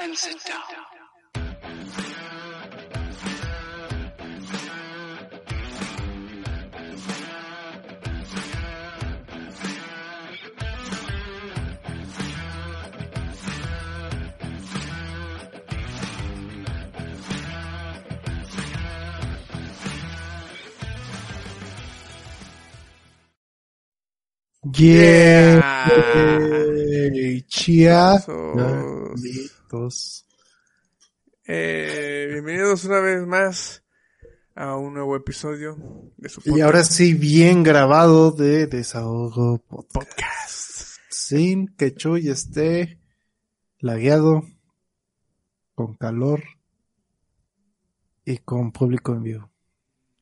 and sit down. Yeah. Chia. Sos- Litos. Eh, bienvenidos una vez más a un nuevo episodio de su Y ahora sí, bien grabado de Desahogo Podcast. podcast. Sin que Chuy esté lagueado, con calor y con público en vivo.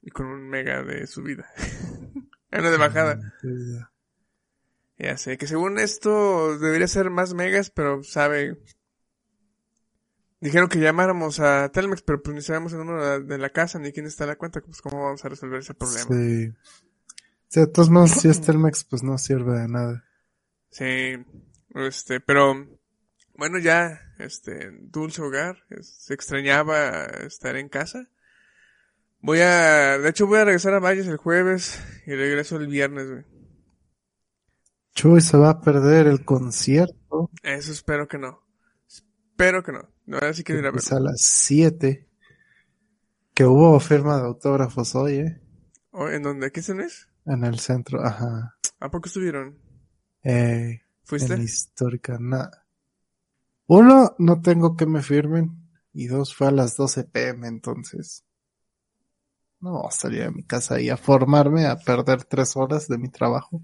Y con un mega de subida. Uno de bajada. Ya sé, que según esto debería ser más megas, pero sabe. Dijeron que llamáramos a Telmex, pero pues ni sabemos el número de la casa ni quién está en la cuenta, pues cómo vamos a resolver ese problema. Sí. Sí, de todos modos, si es Telmex, pues no sirve de nada. Sí, este, pero bueno, ya, este, dulce hogar, es- se extrañaba estar en casa. Voy a, de hecho voy a regresar a Valles el jueves y regreso el viernes, güey. Chuy se va a perder el concierto Eso espero que no. Espero que no. No, ahora sí que a las 7. Que hubo firma de autógrafos hoy, ¿eh? Oh, ¿En dónde? ¿Aquí se es? En el centro, ajá. ¿A poco estuvieron? Eh, ¿Fuiste? en histórica, nada. Uno, no tengo que me firmen. Y dos, fue a las 12 pm, entonces. No, salí de mi casa y a formarme, a perder tres horas de mi trabajo.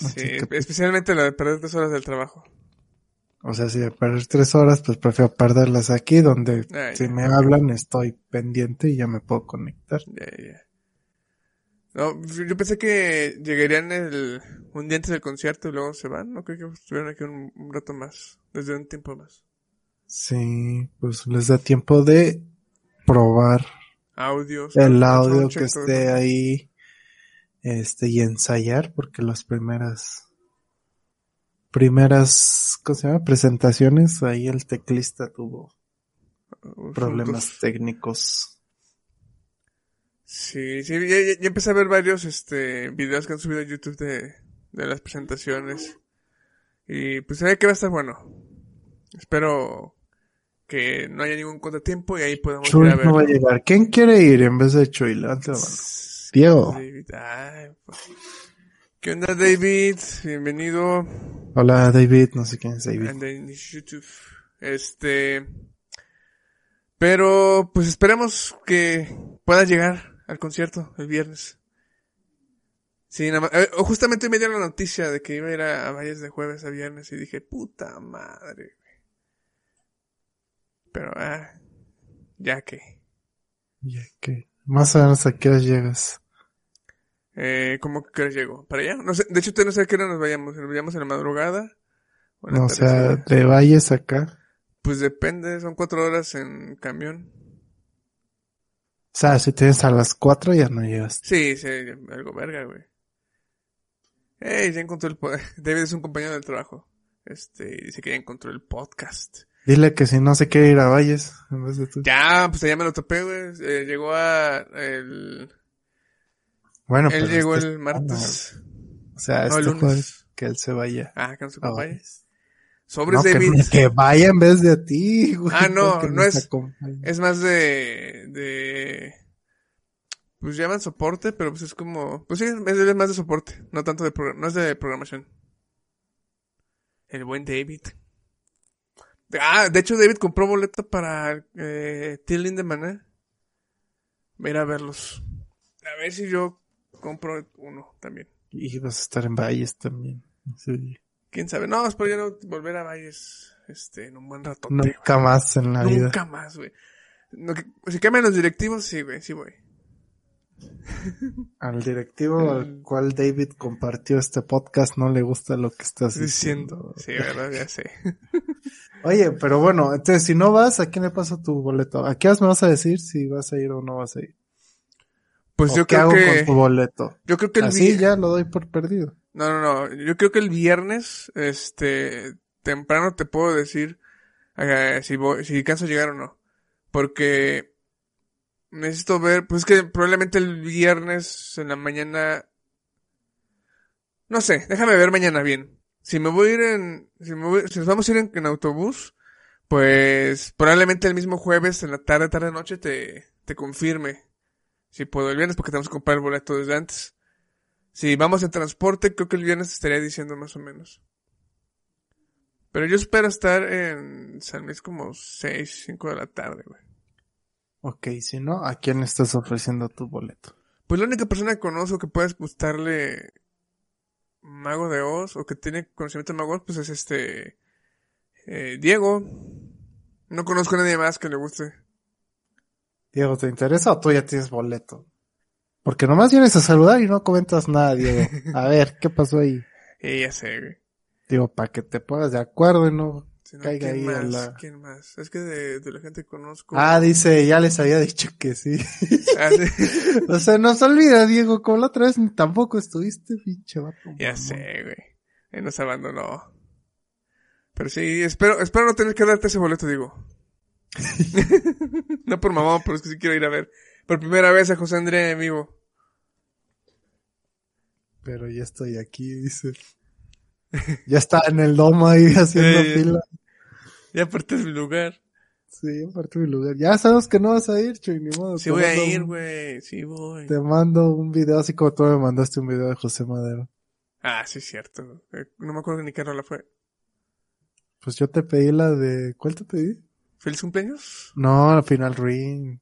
Sí, pues, especialmente la de perder tres horas del trabajo. o sea, si de perder tres horas, pues prefiero perderlas aquí, donde Ah, si ya, me hablan estoy pendiente y ya me puedo conectar. Ya, ya. No, yo pensé que llegarían el, un día antes del concierto y luego se van. No creo que estuvieran aquí un, un rato más. Desde un tiempo más. Sí, pues les da tiempo de probar Audios. el audio que esté ahí este y ensayar porque las primeras primeras ¿cómo se llama? presentaciones ahí el teclista tuvo problemas técnicos Sí, sí, ya, ya- ya empecé a ver varios este videos que han subido a YouTube de, de las presentaciones. Y pues se ve que va a estar bueno. Espero que no haya ningún contratiempo y ahí podamos Chuy ir a ver. no va a llegar ¿quién quiere ir en vez de Chuy? Levante la mano. Diego. David, ay, pues. ¿Qué onda, David? Bienvenido hola David no sé quién es David. Este, pero pues esperemos que pueda llegar al concierto el viernes. Sí, nada más, eh, justamente hoy me dio la noticia de que iba a ir a, a Valles de jueves a viernes y dije, puta madre. güey". Pero, ah, ya que. ya que más o menos a qué hora llegas Eh, ¿cómo que llego? ¿Para allá? No sé, de hecho, usted no sé a qué hora nos vayamos. ¿Nos vayamos en la madrugada? ¿O no, o sea de Valles acá Pues depende, son cuatro horas en camión. o sea si tienes a las cuatro ya no llegas Sí, sí, algo verga, güey. Ey, ya encontró el... po- David es un compañero del trabajo. Este, dice que ya encontró el podcast. Dile que si no se quiere ir a Valles, en vez de tú. Ya, pues allá me lo topé, güey. Eh, llegó a... El... Bueno, él pero llegó esta el martes. O sea, No, el este lunes. jueves que él se vaya. Ah, que no se. Valles. Sobres, No, David. que vaya en vez de a ti, güey. Ah, no, no es-. Es más de... de... Pues llaman soporte, pero pues es como... Pues sí, es más de soporte. No tanto de... No es de programación. El buen David. Ah, de hecho David compró boleto para eh, Till in the Maná. Voy a ir a verlos. A ver si yo compro uno también. Y vas a estar en Valles también. Sí. ¿Quién sabe? No, espero ya no volver a Valles este, en un buen rato. Nunca más en la vida. Nunca más, güey. No, si cambian los directivos, sí, güey, sí, güey. Al directivo al cual David compartió este podcast no le gusta lo que estás Diciendo. diciendo. Sí, verdad, ya sé. Oye, pero bueno, entonces si no vas, ¿a quién le paso tu boleto? ¿A qué horas me vas a decir si vas a ir o no vas a ir? Pues ¿O yo qué creo hago que. con tu boleto? Yo creo que el Así ya lo doy por perdido. No, no, no. Yo creo que el viernes, este, temprano te puedo decir eh, si voy, si canso de llegar o no. Porque necesito ver, pues es que probablemente el viernes en la mañana, no sé, déjame ver mañana bien. Si me voy a ir en, si, me voy- si nos vamos a ir en, en autobús, pues probablemente el mismo jueves en la tarde, tarde, noche te, te confirme si puedo el viernes porque tenemos que comprar el boleto desde antes. Si vamos en transporte, creo que el viernes estaría diciendo más o menos. Pero yo espero estar en San Luis como 6, 5 de la tarde, güey. Ok, si no, ¿a quién estás ofreciendo tu boleto? Pues la única persona que conozco que puedes gustarle Mago de Oz o que tiene conocimiento de Mago de Oz, pues es este eh, Diego. No conozco a nadie más que le guste. Diego, ¿te interesa o tú ya tienes boleto? Porque nomás vienes a saludar y no comentas nada, Diego. A ver, ¿qué pasó ahí? Y ya sé, güey. Digo, para que te pongas de acuerdo y no... Si no, Caiga ¿quién ahí a más? la- ¿Quién más? Es que de, de la gente que conozco. Ah, dice, ya les había dicho que sí. Ah, sí. o sea, no se olvida, Diego, como la otra vez ni tampoco estuviste, pinche vato. Ya sé, güey. Él nos abandonó. Pero sí, espero, espero no tener que darte ese boleto, digo. no por mamá, pero es que sí quiero ir a ver. Por primera vez a José André en vivo. Pero ya estoy aquí, dice. ya está en el domo ahí haciendo Eh, fila. Ya aparte mi lugar. Sí, aparte mi lugar. Ya sabes que no vas a ir, Chuy, ni modo. Sí voy a ir, güey. Sí voy. Te mando un video, así como tú me mandaste un video de José Madero. Ah, sí, es cierto. Eh, No me acuerdo ni qué rola fue. Pues yo te pedí la de... ¿Cuál te pedí? ¿Feliz cumpleaños? No, Final Ring.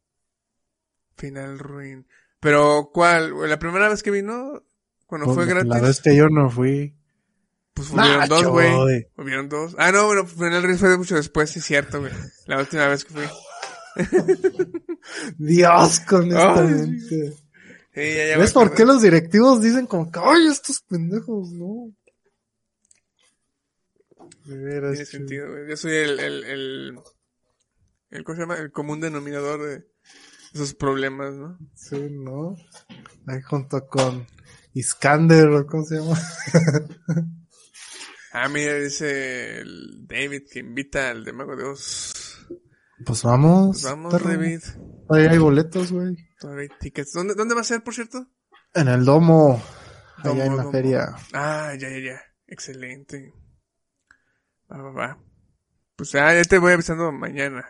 Final Ruin. Pero, ¿cuál? ¿La primera vez que vino? Cuando fue Pues, gratis. La vez que yo no fui. Pues hubieron dos, güey. Hubieron dos. Ah, no, bueno, Final Ruin fue mucho después, sí, es cierto, güey. La última vez que fui. Dios con esta Ay, gente. Sí, ya, ya me ¿Ves por qué los directivos dicen como que, ay, estos pendejos, no? De veras, Tiene sentido, güey. Yo soy el, el, el, el, ¿cómo se llama? El común denominador de esos problemas, ¿no? Sí, ¿no? Ahí junto con Iskander, ¿o ¿cómo se llama? Ah, mira, dice el David que invita al de Mago de Oz. Pues vamos. Pues vamos. David. Ahí hay boletos, güey. Todavía hay tickets. ¿Dónde, ¿Dónde va a ser, por cierto? En el domo. Allá Domo, en la domo. feria. Ah, ya, ya, ya. Excelente. Va, va, va. Pues ya, ya te voy avisando mañana.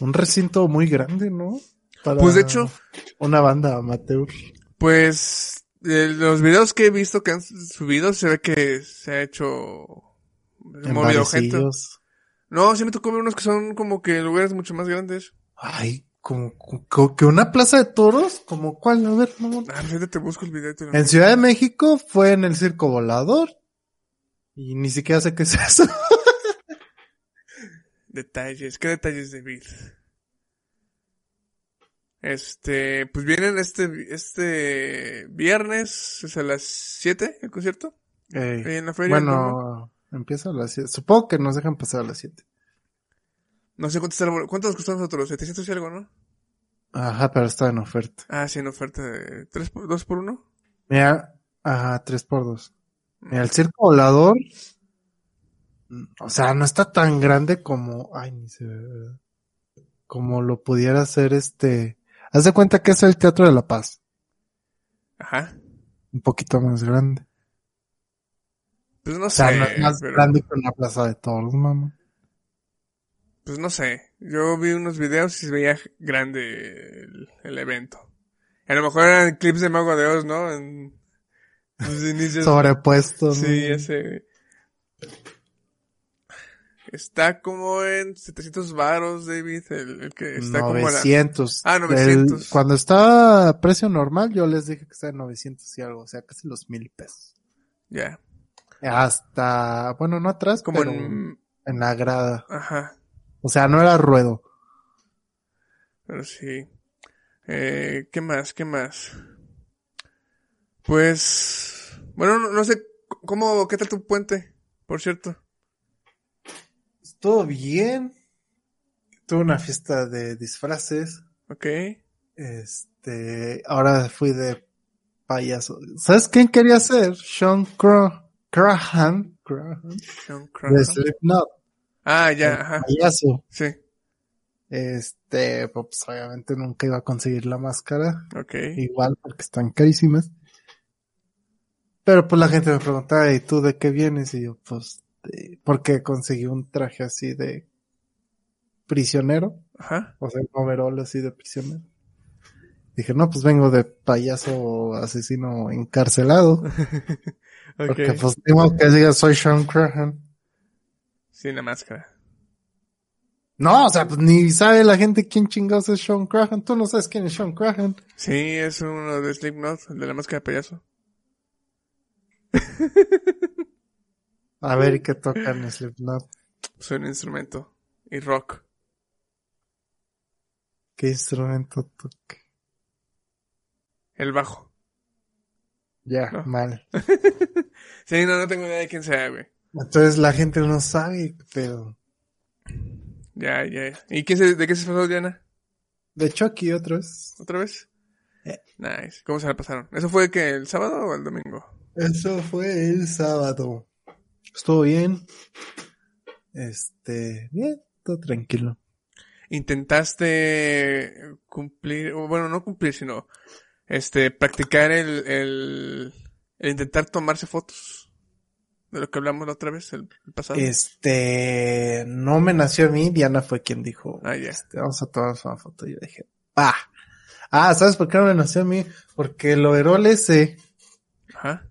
Un recinto muy grande, ¿no? Para Pues de hecho, Una banda amateur. pues de los videos que he visto que han subido se ve que se ha hecho movido gente. No, sí me tocó ver unos que son como que lugares mucho más grandes. Ay, como, como que una plaza de toros, como cuál, a ver, mamón. Ah, pues te busco el video. y te lo- En Ciudad de México fue en el Circo Volador. Y ni siquiera sé qué es eso. Detalles, ¿qué detalles de Vid? Este, pues vienen este, este viernes, es a las 7 el concierto, Ey, en la feria. ¿no? bueno, empieza a las 7. Supongo que nos dejan pasar a las 7. No sé cuánto está el bol- ¿cuánto nos costó a nosotros? 700 y algo, ¿no? Ajá, pero está en oferta. Ah, sí, en oferta de 3 por, 2 por 1. Mira, ajá, 3 por 2. Mira, el Circo Volador. O sea, no está tan grande como. Ay, ni se ve. Como lo pudiera ser este. Haz de cuenta que es el Teatro de la Paz. Ajá. Un poquito más grande. Pues no O sea, sé, no es más pero- grande que una plaza de toros, mamá. pues no sé. Yo vi unos videos y se veía grande el, el evento. A lo mejor eran clips de Mago de Oz, ¿no? En sus inicios. Sobrepuesto, ¿no? Sí, ya sé. Está como en 700 varos, David, el, el que está como a la... 900. Ah, 900. El- cuando está a precio normal, yo les dije que está en 900 y algo, o sea, casi los mil pesos. Ya. Hasta, bueno, no atrás, Como pero en... en la grada. Ajá. O sea, no era ruedo. Pero sí. Eh, ¿qué más? ¿Qué más? Pues... Bueno, no, no sé cómo... ¿Qué tal tu puente? Por cierto. Todo bien. Tuve una fiesta de disfraces. Ok. Este, ahora fui de payaso. ¿Sabes quién quería ser? Sean Cra- Crahan. Crahan. Sean De Crahan. Slipknot. Ah, el ya, ajá. Payaso. Sí, Este, pues obviamente nunca iba a conseguir la máscara. ok. Igual porque están carísimas. Pero pues la gente me preguntaba, ¿y tú de qué vienes? Y yo, pues, de- porque conseguí un traje así de prisionero. Ajá. O sea, un overall así de prisionero. Dije, no, pues vengo de payaso asesino encarcelado. Porque pues tengo que diga soy Sean Crahan. Sin la máscara. No, o sea, pues ni sabe la gente quién chingados es Sean Crahan. Tú no sabes quién es Sean Crahan. Sí, es uno de Slipknot, el de la máscara de payaso. A ver, ¿y qué tocan en Slipknot? Soy un instrumento. Y rock. ¿Qué instrumento toca? El bajo. Ya, No. mal. Sí, no, no tengo idea de quién sea, güey. Entonces la gente no sabe, pero... Ya, ya, ya. ¿Y quién se, de qué se pasó, Diana? De Chucky otra vez. ¿Otra vez? Eh. Nice. ¿Cómo se la pasaron? ¿Eso fue que el sábado o el domingo? Eso fue el sábado. Estuvo bien. Este, bien, todo tranquilo. ¿Intentaste cumplir, bueno, no cumplir, sino, este, practicar el, el, el intentar tomarse fotos? De lo que hablamos la otra vez, el, el pasado. Este, no me nació a mí, Diana fue quien dijo, Ah, ya. este, vamos a tomarnos una foto. Y yo dije, ah, ah, ¿sabes por qué no me nació a mí? Porque el overol ese Ajá.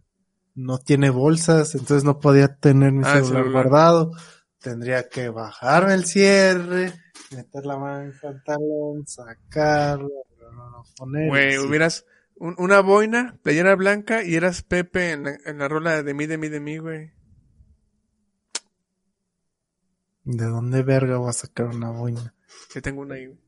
No tiene bolsas, entonces no podía tener mi Ah, el celular, celular. guardado. Tendría que bajarme el cierre, meter la mano en el pantalón, sacarlo, no, no, poner. Güey, sí. hubieras un- una boina, playera blanca y eras Pepe en la, en la rola de mí, de mí, de mí, güey. ¿De dónde verga voy a sacar una boina? Yo tengo una ahí, güey.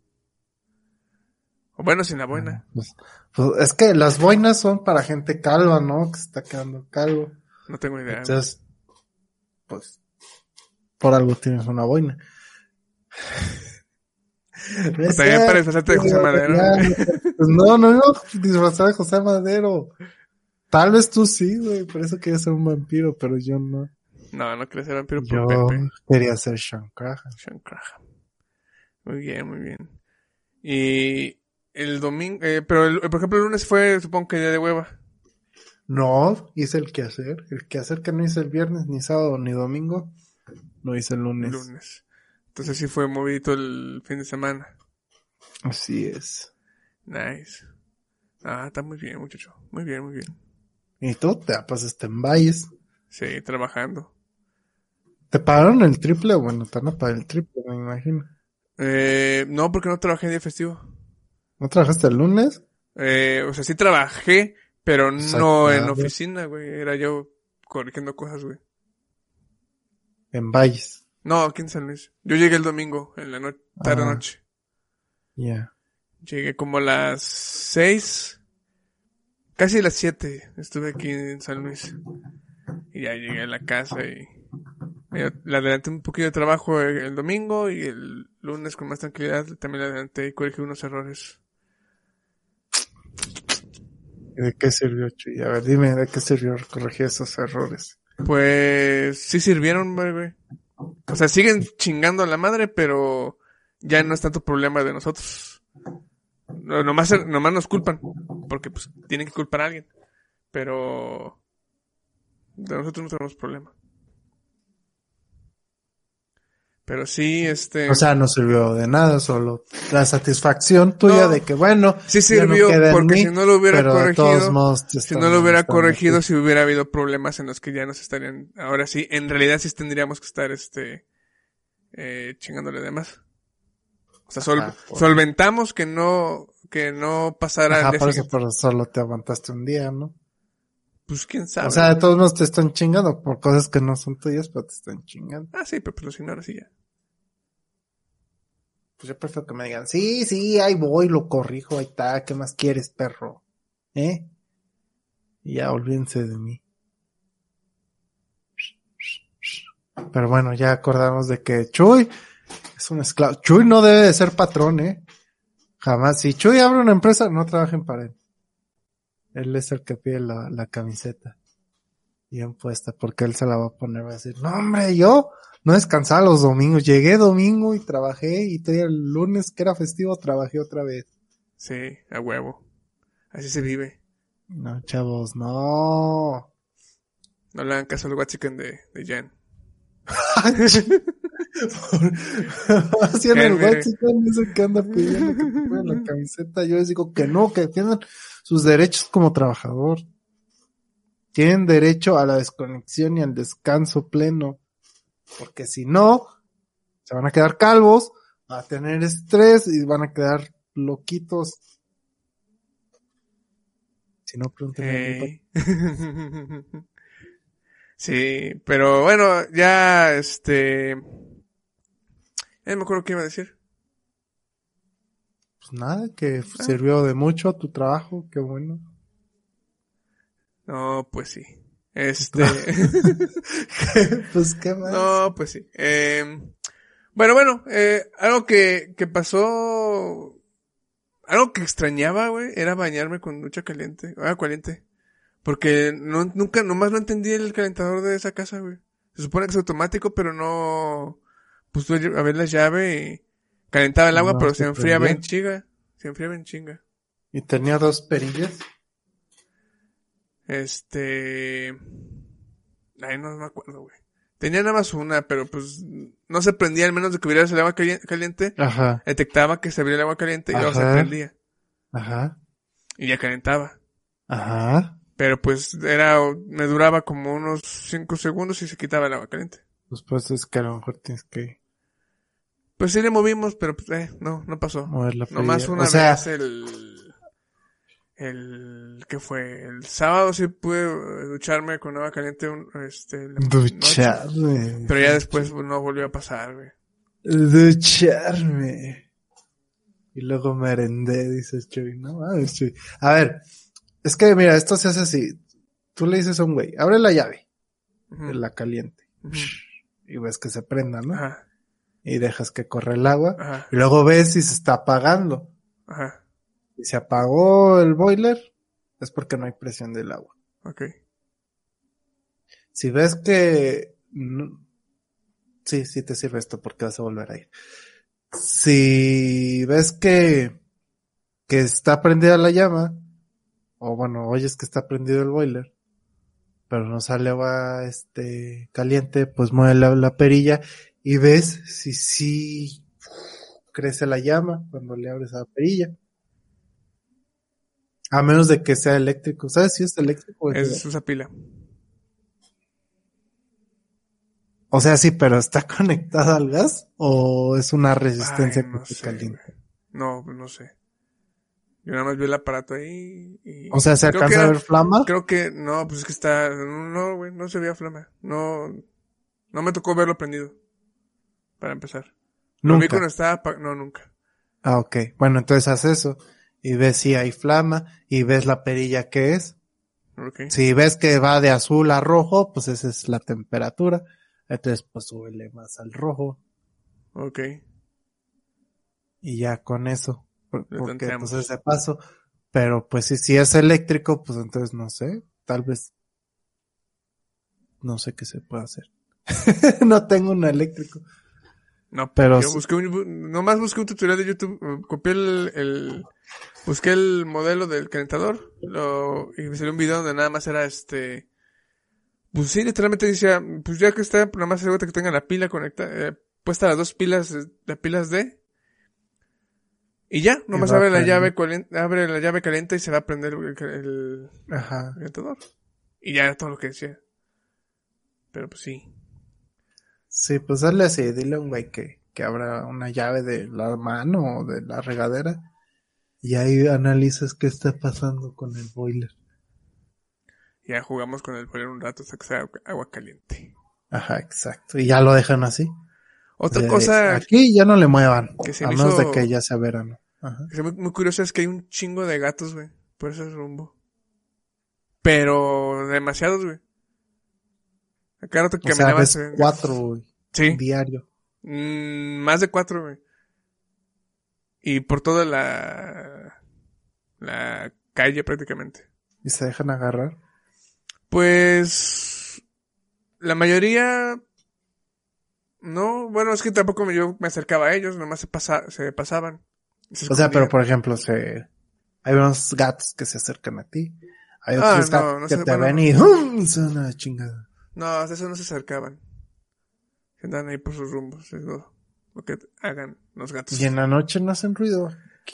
Bueno, sin la boina. Pues, pues, es que las boinas son para gente calva, ¿no? Que se está quedando calvo. No tengo idea. Entonces, pues, por algo tienes una boina. No es También para disfrazarte de José Madero. pues no, no, no, disfrazar de José Madero. Tal vez tú sí, güey, por eso quería ser un vampiro, pero yo no. No, no quería ser vampiro por Yo Pepe. quería ser Sean Crahan. Sean Graham. Muy bien, muy bien. Y el domingo, eh, pero el- por ejemplo el lunes fue, supongo que día de hueva. No, hice el quehacer. El quehacer que no hice el viernes, ni sábado, ni domingo, lo hice el lunes. Lunes. Entonces sí fue movidito el fin de semana. Así es. Nice. Ah, está muy bien, muchacho. Muy bien, muy bien. Y tú te la pasaste en Valles. Sí, trabajando. ¿Te pagaron el triple? Bueno, te van a pagar el triple, me imagino. Eh, no, porque no trabajé en día festivo. ¿No trabajaste el lunes? Eh, o sea, sí trabajé, pero no en oficina, güey. Era yo corrigiendo cosas, güey. En Valles. No, aquí en San Luis. Yo llegué el domingo, en la noche, tarde Ah. noche. Ya. Llegué como a las seis, casi las siete. Estuve aquí en San Luis. Y ya llegué a la casa y le adelanté un poquito de trabajo el, el domingo y el lunes con más tranquilidad también le adelanté y corregí unos errores. ¿Y ¿De qué sirvió, Chuy? A ver, dime, ¿de qué sirvió corregir esos errores? Pues sí sirvieron, güey. O sea, siguen chingando a la madre, pero ya no es tanto problema de nosotros. No, nomás, nomás nos culpan, porque pues tienen que culpar a alguien. Pero de nosotros no tenemos problema. Pero sí, este... O sea, no sirvió de nada, solo la satisfacción tuya No. de que, bueno, sí no sirvió, porque mí, si no lo hubiera pero corregido, si no lo hubiera corregido, si hubiera habido problemas en los que ya nos estarían, ahora sí, en realidad sí tendríamos que estar, este, eh, chingándole de más. O sea, sol- Ajá, por- solventamos que no, que no pasara Ajá, por eso, pero solo te aguantaste un día, ¿no? Pues quién sabe. O sea, de todos modos te están chingando por cosas que no son tuyas, pero te están chingando. ah, sí, pero pues los ignoras y ya. Pues yo prefiero que me digan, sí, sí, ahí voy, lo corrijo, ahí está, ¿qué más quieres, perro? ¿Eh? Y ya, olvídense de mí. Pero bueno, ya acordamos de que Chuy es un esclavo. Chuy no debe de ser patrón, ¿eh? Jamás. Si Chuy abre una empresa, no trabajen para él. Él es el que pide la, la camiseta. Bien puesta, porque él se la va a poner, va a decir, no hombre, yo no descansaba los domingos, llegué domingo y trabajé y el lunes que era festivo trabajé otra vez. Sí, a huevo. Así se vive. No, chavos, no. No le hagan caso al Watsiken de, de Jen. Hacían el. Waxican ese que anda pidiendo que te pongan la camiseta. Yo les digo que no, que defiendan sus derechos como trabajador. Tienen derecho a la desconexión y al descanso pleno. Porque si no, se van a quedar calvos, van a tener estrés y van a quedar loquitos. Si no, pregúntenle a mi Ey. sí, pero bueno, ya este. Ya no me acuerdo qué iba a decir. Pues nada, que sirvió de mucho a tu trabajo, qué bueno. No, pues sí. Este. pues qué más. no, pues sí. Eh, bueno, bueno, eh, algo que, que pasó. Algo que extrañaba, güey, era bañarme con ducha caliente. Agua caliente. Porque no, nunca, nomás no entendí el calentador de esa casa, güey. Se supone que es automático, pero no. Pues tú a ver la llave y calentaba el agua, No, pero se enfriaba en chinga. Se enfriaba en chinga. Y tenía dos perillas. Este. Ay, no me acuerdo, güey. Tenía nada más una, pero pues no se prendía al menos de que hubiera el agua cali- caliente. Ajá, Detectaba que se abría el agua caliente y luego se prendía. ajá, Y ya calentaba. ajá. Pero pues era, me duraba como unos 5 segundos y se quitaba el agua caliente. Pues pues es que a lo mejor tienes que Pues sí le movimos, pero pues, eh, no, no pasó. mover la. Nomás una o sea, vez el, el, ¿qué fue? El sábado sí pude eh, ducharme con agua caliente, un- este, noche. ducharme. Pero ya después no volvió a pasar, güey. Ducharme. Y luego merendé, dices Chuy. No mames, Chuy. A ver, es que mira, esto se hace así. Tú le dices a un güey, abre la llave, de la caliente. Y ves que se prenda, ¿no? Ajá, Y dejas que corre el agua. ajá, Y luego ves si se está apagando. ajá, Si se apagó el boiler, es porque no hay presión del agua. ok. Si ves que... no- Sí, sí te sirve esto porque vas a volver a ir. Si ves que, que está prendida la llama, o bueno, oyes que está prendido el boiler, pero no sale agua este, caliente, pues mueve la, la perilla y ves si sí crece la llama cuando le abres a la perilla. A menos de que sea eléctrico. ¿Sabes si es eléctrico? o Es usa pila. O sea, sí, pero ¿está conectada al gas o es una resistencia Ay, no sé. No, pues no sé. Yo nada más vi el aparato ahí y... O sea, ¿se Creo alcanza a ver flama? Creo que, no, pues es que está, no, güey, no se veía flama. No, no me tocó verlo prendido. Para empezar. Lo vi Nunca. cuando estaba, no, nunca. Ah, ok. Bueno, entonces haz eso y ves si hay flama y ves la perilla que es. Si ves que va de azul a rojo, pues esa es la temperatura. Entonces, pues súbele más al rojo Ok. y ya con eso. Porque pues ese paso. Pero pues si, si es eléctrico, pues entonces no sé. Tal vez. No sé qué se puede hacer. no tengo un eléctrico. No, Pero yo busqué un, nomás busqué un tutorial de YouTube, copié el, el, busqué el modelo del calentador, lo, y me salió un video donde nada más era este, pues sí, literalmente decía, pues ya que está, nada más asegúrate que tenga la pila conectada, eh, puesta las dos pilas, eh, las pilas D, y ya, nomás a abre la llave, abre la llave caliente y se va a prender el, el Ajá. calentador. Y ya era todo lo que decía. Pero pues sí. Sí, pues dale así, dile a un güey que, que abra una llave de la mano o de la regadera y ahí analizas qué está pasando con el boiler. Ya jugamos con el boiler un rato hasta que sea agua- caliente. Ajá, exacto. Y ya lo dejan así. Otra De- cosa Aquí ya no le muevan. que se a me menos hizo- de que ya sea verano. Ajá. que muy curioso es que hay un chingo de gatos, güey, por ese rumbo. Pero demasiados, güey. Acá rato que O sea, ves eh, cuatro güey, Sí, diario. mm, más de cuatro, güey. Y por toda la la calle prácticamente. ¿Y se dejan agarrar? Pues la mayoría no, bueno, es que tampoco me- yo me acercaba a ellos, nomás se pasa, se pasaban. Se O sea, pero por ejemplo, se... hay unos gatos que se acercan a ti. Hay Ah, otros no, gatos no que sé, te bueno. ven y ¡um! se van a la chingada. No, eso no se acercaban. Se andaban ahí por sus rumbos, es lo, que hagan los gatos. Y en la noche no hacen ruido.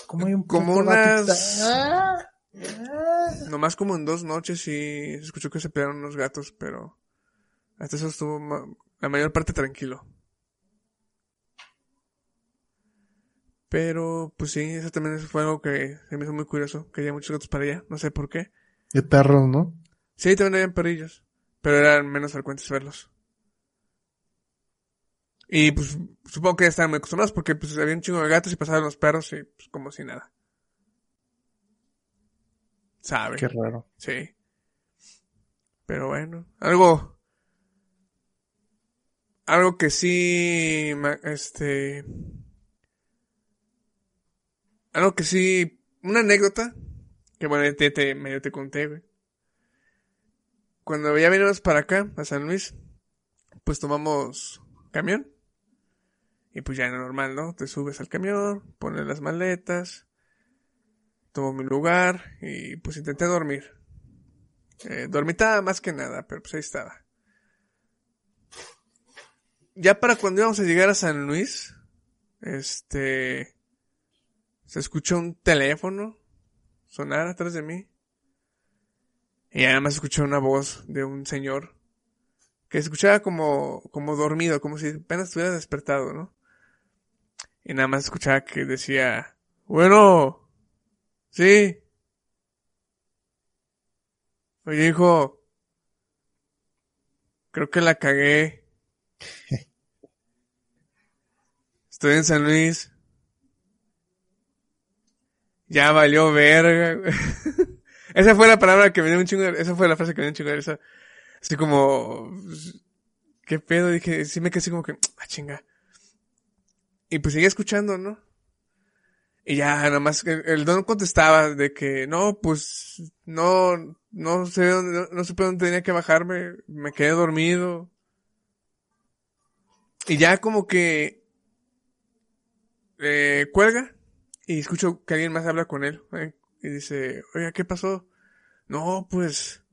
Como hay un Como unas- está- Nomás como en dos noches sí se escuchó que se pelearon unos gatos, pero hasta eso estuvo ma- la mayor parte tranquilo. Pero, pues sí, eso también fue algo que se me hizo muy curioso, que había muchos gatos para allá, no sé por qué. Y perros, ¿no? Sí, también habían perrillos, pero eran menos frecuentes verlos. Y pues supongo que ya estaban muy acostumbrados porque pues había un chingo de gatos y pasaban los perros y pues como si nada. ¿Sabe? Qué raro. Sí. Pero bueno, algo. Algo que sí. Este. Algo que sí. Una anécdota. Que bueno, te, te, medio te conté, güey. Cuando ya venimos para acá, a San Luis, pues tomamos camión. Y pues ya normal, ¿no? Te subes al camión, pones las maletas, tomo mi lugar y pues intenté dormir. Eh, dormitaba más que nada, pero pues ahí estaba. Ya para cuando íbamos a llegar a San Luis, este, se escuchó un teléfono sonar atrás de mí. Y además escuché una voz de un señor que se escuchaba como, como dormido, como si apenas estuviera despertado, ¿no? Y nada más escuchaba que decía, bueno, sí, Oye, hijo. Creo que la cagué. Estoy en San Luis. Ya valió verga. esa fue la palabra que me dio un chingo de... Esa fue la frase que me dio un chingo de risa. Así como... ¿Qué pedo? Dije, sí me quedé así como que... Ah, chinga. Y pues seguía escuchando, ¿no? Y ya, nada más, el, don contestaba de que, no, pues, no, no sé dónde, no, no supe dónde tenía que bajarme, me quedé dormido. Y ya como que, eh, cuelga, y escucho que alguien más habla con él, ¿eh? y dice, oiga, ¿qué pasó? No, pues,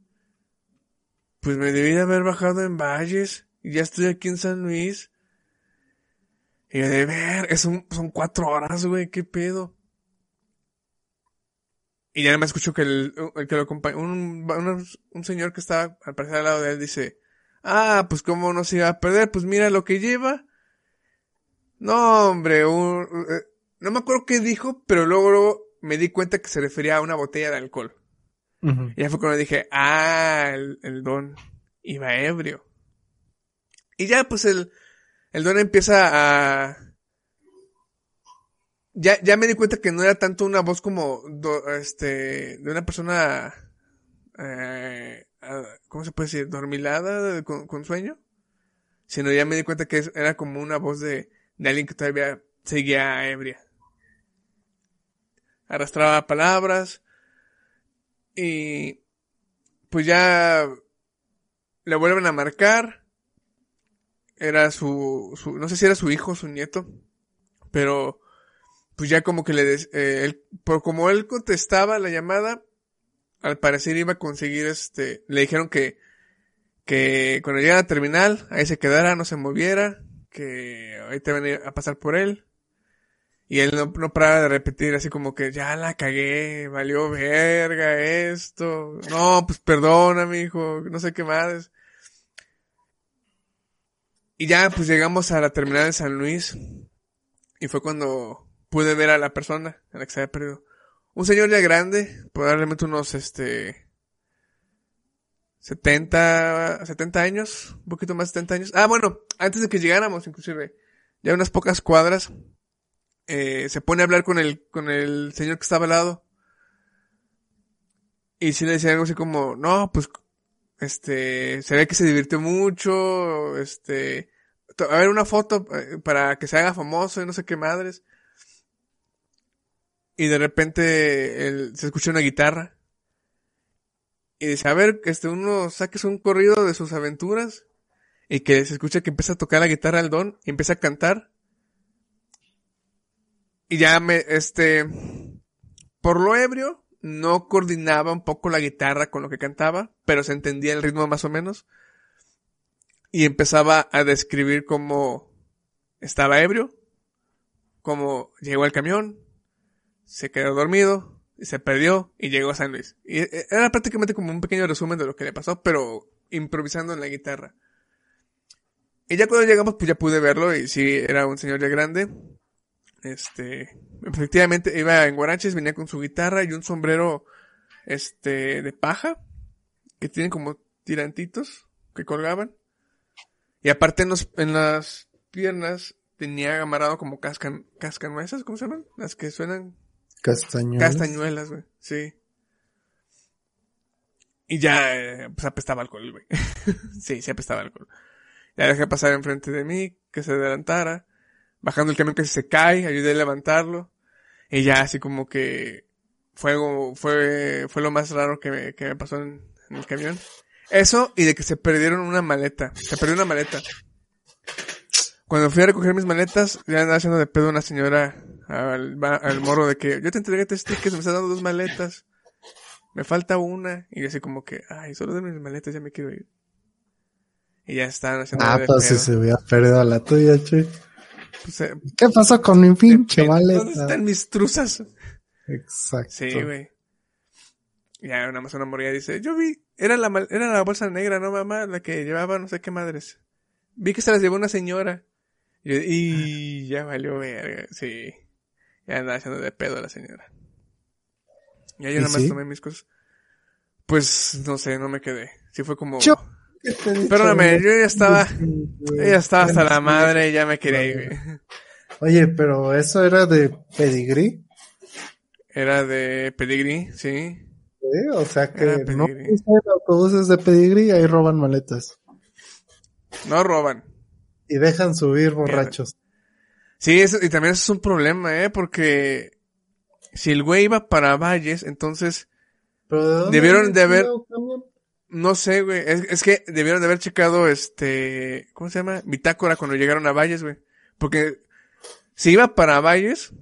pues me debí de haber bajado en Valles, y ya estoy aquí en San Luis. Y yo de ver, es un- son cuatro horas, güey, qué pedo. Y ya me escucho que el, el que lo acompaña, un, un, un señor que estaba al parecer al lado de él dice, ah, pues cómo no se iba a perder, pues mira lo que lleva. No, hombre, un- eh, no me acuerdo qué dijo, pero luego, luego me di cuenta que se refería a una botella de alcohol. Y ya fue cuando dije, ah, el, el don iba ebrio. Y ya pues el, el don empieza a... Ya, ya me di cuenta que no era tanto una voz como este, de una persona, eh, ¿cómo se puede decir? Dormilada, con, con sueño. Sino ya me di cuenta que era como una voz de, de alguien que todavía seguía ebria. Arrastraba palabras. Y pues ya le vuelven a marcar. Era su, su, no sé si era su hijo su nieto, pero pues ya como que le, des- eh, él, por como él contestaba la llamada, al parecer iba a conseguir este, le dijeron que, que cuando llegara a terminal, ahí se quedara, no se moviera, que ahorita iban a pasar por él. Y él no, no paraba de repetir así como que ya la cagué, valió verga esto. No, pues perdóname, hijo, no sé qué más. Y ya pues llegamos a la terminal de San Luis. Y fue cuando pude ver a la persona a la que se había perdido. Un señor ya grande, probablemente unos este 70, 70 años, un poquito más de 70 años. Ah, bueno, antes de que llegáramos, inclusive, ya unas pocas cuadras, eh, se pone a hablar con el, con el señor que estaba al lado. Y sí le decía algo así como, no, pues, este, se ve que se divirtió mucho, este, a ver una foto eh, para que se haga famoso y no sé qué madres. Y de repente se escucha una guitarra. y dice, a ver, este, uno saques un corrido de sus aventuras y que se escucha que empieza a tocar la guitarra al don y empieza a cantar. Y ya me, este, por lo ebrio, no coordinaba un poco la guitarra con lo que cantaba, pero se entendía el ritmo más o menos. Y empezaba a describir cómo estaba ebrio, cómo llegó al camión, se quedó dormido, se perdió y llegó a San Luis. Eh, era prácticamente como un pequeño resumen de lo que le pasó, pero improvisando en la guitarra. Y ya cuando llegamos, pues ya pude verlo y sí, era un señor ya grande. Este, efectivamente iba en guaraches, venía con su guitarra y un sombrero, este, de paja, que tienen como tirantitos que colgaban. Y aparte en, los, en las piernas tenía amarrado como cascan, cascanueces, ¿cómo se llaman? Las que suenan Castañuelas. Castañuelas, güey. Sí. Y ya, eh, pues apestaba alcohol, güey. sí, sí apestaba alcohol. Ya dejé pasar enfrente de mí, que se adelantara. Bajando el camión que se cae, ayudé a levantarlo. Y ya así como que fue, fue, fue lo más raro que me, que me pasó en, en el camión. Eso y de que se perdieron una maleta. Se perdió una maleta. Cuando fui a recoger mis maletas, ya andaba haciendo de pedo una señora al, al morro de que yo te entregué tres tickets, me estás dando dos maletas. Me falta una. Y yo así como que, ay, solo de mis maletas, ya me quiero ir. Y ya estaban haciendo Ah, de pues si pedo. se hubiera perdido la tuya, che. Pues, eh, ¿Qué pasó con mi pinche ¿Dónde maleta? están mis truzas? Exacto. Sí, güey. Ya nada más una morilla dice, yo vi, era la, mal- era la bolsa negra, ¿no, mamá? La que llevaba no sé qué madres. Vi que se las llevó una señora. Y, yo, y ya valió verga, sí. Ya andaba haciendo de pedo a la señora. Y ahí yo ¿Y nada más sí? tomé mis cosas. Pues, no sé, no me quedé. Sí fue como... Yo- ¿Qué te he dicho, Perdóname, yo ya estaba... Ya estaba hasta la madre y ya me quería ir. Oye, pero eso era de pedigrí, Era de pedigrí, sí. ¿eh? O sea que no usan autobuses de pedigrí, ahí roban maletas. No roban. Y dejan subir borrachos. Sí, eso, y también eso es un problema, ¿eh? Porque si el güey iba para Valles, entonces, Pero ¿de dónde Debieron de haber- camión? No sé, güey. Es, es que debieron de haber checado, este, ¿cómo se llama? Bitácora cuando llegaron a Valles, güey. Porque si iba para Valles,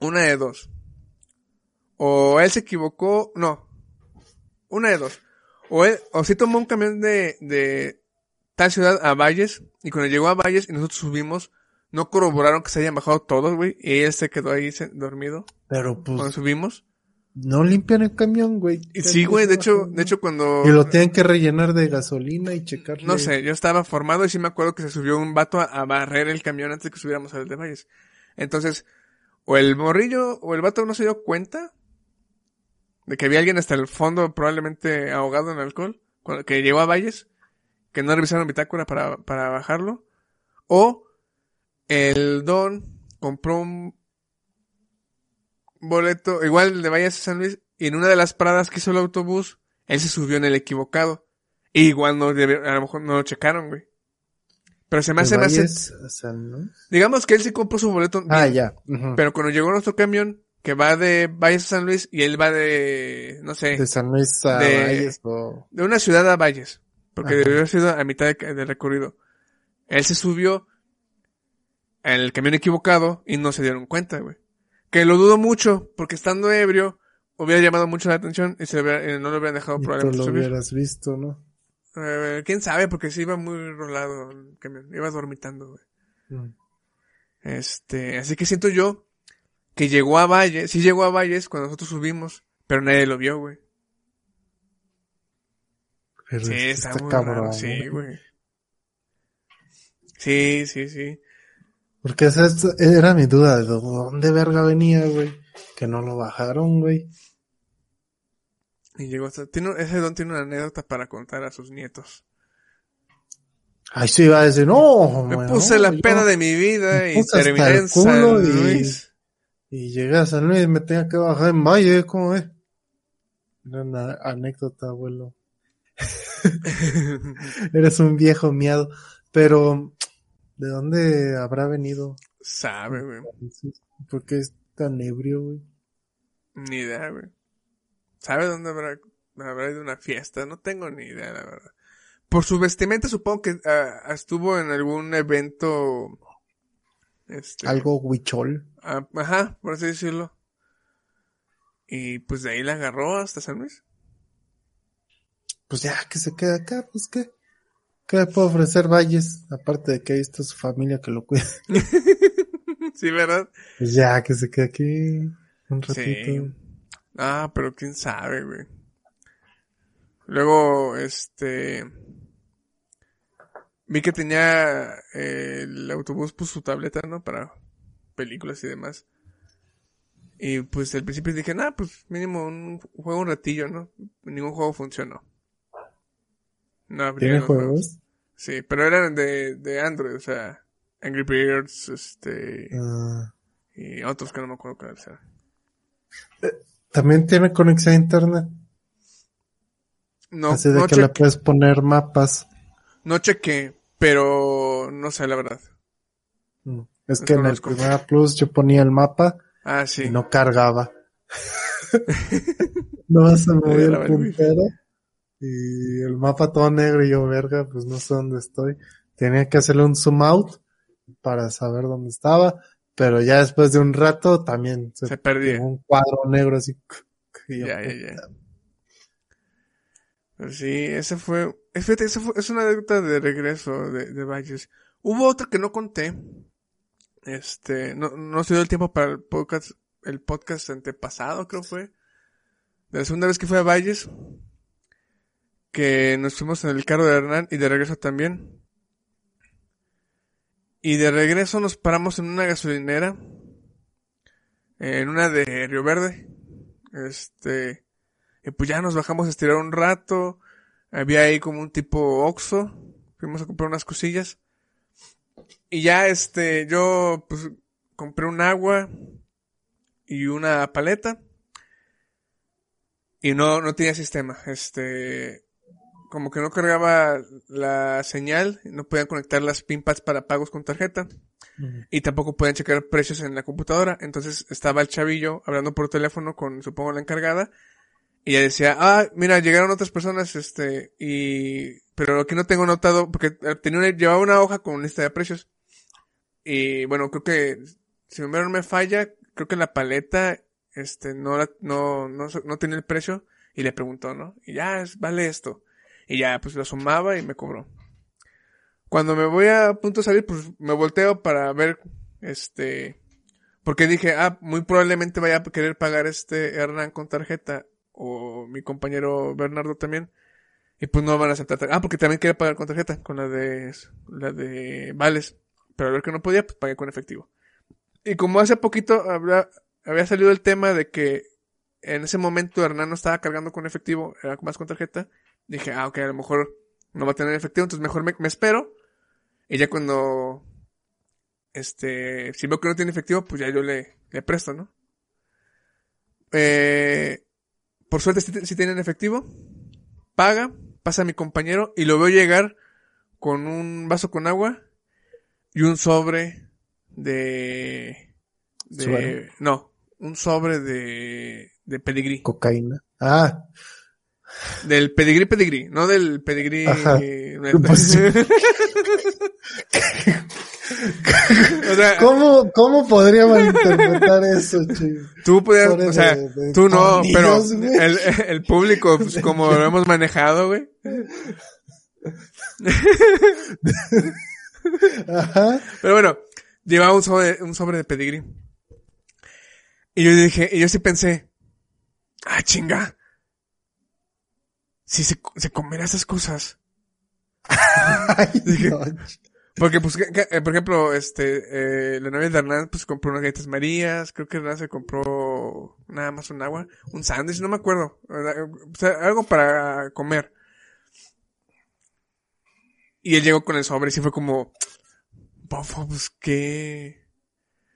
una de dos. O él se equivocó, no. Una de dos. O él, o sí tomó un camión de, de tal ciudad a Valles, y cuando llegó a Valles y nosotros subimos, no corroboraron que se hayan bajado todos, güey, y él se quedó ahí dormido Pero cuando pues subimos. No limpian el camión, güey. Sí, güey, de hecho, de hecho cuando... Y lo tienen que rellenar de gasolina y checarle. No sé, yo estaba formado y sí me acuerdo que se subió un vato a, a barrer el camión antes de que subiéramos al de Valles. Entonces, o el morrillo o el vato no se dio cuenta de que había alguien hasta el fondo probablemente ahogado en alcohol, cuando- que llegó a Valles, que no revisaron bitácora para, para bajarlo, o el don compró un boleto, igual de Valles a San Luis, y en una de las paradas que hizo el autobús, él se subió en el equivocado. Y igual no a lo mejor no lo checaron, güey. Pero se me hace ¿Te más... Digamos que él sí compró su boleto. Ah, bien, ya. Pero cuando llegó nuestro camión, que va de Valles a San Luis, y él va de, no sé, De San Luis a de- Valles o... de una ciudad a Valles. Porque Ajá. debió haber sido a mitad de- del recorrido. Él se subió en el camión equivocado y no se dieron cuenta, güey. Que lo dudo mucho, porque estando ebrio, hubiera llamado mucho la atención y se le hubiera- eh, no lo hubieran dejado Y tú probablemente lo subir. hubieras visto, ¿no? Eh, quién sabe, porque sí iba muy rolado el camión, iba dormitando, güey. Mm. Este, así que siento yo que llegó a Valles, sí llegó a Valles cuando nosotros subimos, pero nadie lo vio, güey. Pero Sí, es- está, muy raro, sí, güey. Sí, sí, sí. Porque esa es- era mi duda, ¿de dónde verga venía, güey? Que no lo bajaron, güey. Y llegó hasta, tiene, ese don tiene una anécdota para contar a sus nietos. Ahí sí iba a decir, no, Me puse la yo- pena de mi vida y terminé en San y- Luis. Y llegué a San Luis y me tenía que bajar en Valle, ¿cómo es? Era una anécdota, abuelo. Eres un viejo miado. Pero, ¿de dónde habrá venido? Sabe, güey. ¿Por qué es tan ebrio, güey? Ni idea, güey. ¿Sabe dónde habrá habrá ido una fiesta, no tengo ni idea, la verdad. Por su vestimenta supongo que ah, estuvo en algún evento, este, Algo huichol. ah, ajá, por así decirlo. Y pues de ahí la agarró hasta San Luis. Pues ya que se queda acá, pues qué. ¿Qué le puedo ofrecer Valles? Aparte de que ahí está su familia que lo cuida. sí, ¿verdad? Pues ya que se quede aquí un ratito. Sí. Ah, pero quién sabe, güey. Luego, este... Vi que tenía eh, el autobús, pues su tableta, ¿no? Para películas y demás. Y pues al principio dije, nah, pues mínimo un juego un ratillo, ¿no? Ningún juego funcionó. No ¿Tiene juegos? Sí, pero eran de, de Android, o sea, Angry Birds, este, Ah, y otros que no me acuerdo cuáles eran. También tiene conexión a internet. No, así de no, que le cheque- puedes poner mapas. no chequé, pero no sé la verdad. Mm. Es que en el. Primera Plus yo ponía el mapa Ah, sí. y no cargaba. no vas a mover el puntero. Y el mapa todo negro y yo, verga, pues no sé dónde estoy. Tenía que hacerle un zoom out para saber dónde estaba. Pero ya después de un rato también se, pegó un cuadro negro así. yo, Ya, ya, ya. Pero sí, ese fue, es- fíjate, fue, es una anécdota de regreso de, de Valles. Hubo otra que no conté. Este, no, no se dio el tiempo para el podcast, el podcast antepasado, creo fue. De la segunda vez que fui a Valles. Que nos fuimos en el carro de Hernán y de regreso también. Y de regreso nos paramos en una gasolinera. En una de Río Verde. Este, y pues ya nos bajamos a estirar un rato. Había ahí como un tipo Oxxo. Fuimos a comprar unas cosillas. Y ya este, yo pues compré un agua y una paleta. Y no, no tenía sistema. Este, como que no cargaba la señal. No podían conectar las pinpads para pagos con tarjeta. Y tampoco podían checar precios en la computadora. Entonces estaba el chavillo hablando por teléfono con, supongo, la encargada. Y ella decía, ah, mira, llegaron otras personas, este, y, pero aquí no tengo notado, porque eh, tenía una, llevaba una hoja con lista de precios. Y bueno, creo que, si mi memoria no me falla, creo que la paleta, este, no la, no, no, no tenía el precio. Y le preguntó, ¿no? Y ya, vale esto. Y ya, pues lo sumaba y me cobró. Cuando me voy a punto de salir, pues me volteo para ver, este, porque dije, ah, muy probablemente vaya a querer pagar este Hernán con tarjeta, o mi compañero Bernardo también, y pues no van a aceptar. Ah, porque también quiere pagar con tarjeta, con la de, la de Vales. Pero a ver que no podía, pues pagué con efectivo. Y como hace poquito había, había salido el tema de que en ese momento Hernán no estaba cargando con efectivo, era más con tarjeta, dije, ah, ok, a lo mejor no va a tener efectivo, entonces mejor me, me espero. Y ya cuando, este, si veo que no tiene efectivo, pues ya yo le, le presto, ¿no? Eh, por suerte si, si tienen efectivo, paga, pasa a mi compañero y lo veo llegar con un vaso con agua y un sobre de, de, Suero. no, un sobre de, de pedigrí. Cocaína. Ah, Del pedigrí pedigrí, no del pedigrí. Pues sí. o sea, ¿cómo, cómo podría malinterpretar eso, chico? tú podías, o sea, de- de tú no, pero el, el público, pues, como lo hemos manejado, güey. Ajá. Pero bueno, llevaba un sobre, un sobre de pedigrí. Y yo dije, y yo sí pensé, ah, chinga. Si se, se comerá esas cosas. Ay, Dije- no, Porque, pues, por ejemplo, este, eh, la novia de Hernán, pues, compró unas galletas marías, creo que Hernán se compró nada más un agua, un sándwich, no me acuerdo, o sea, algo para comer. Y él llegó con el sobre y sí fue como, pues, qué...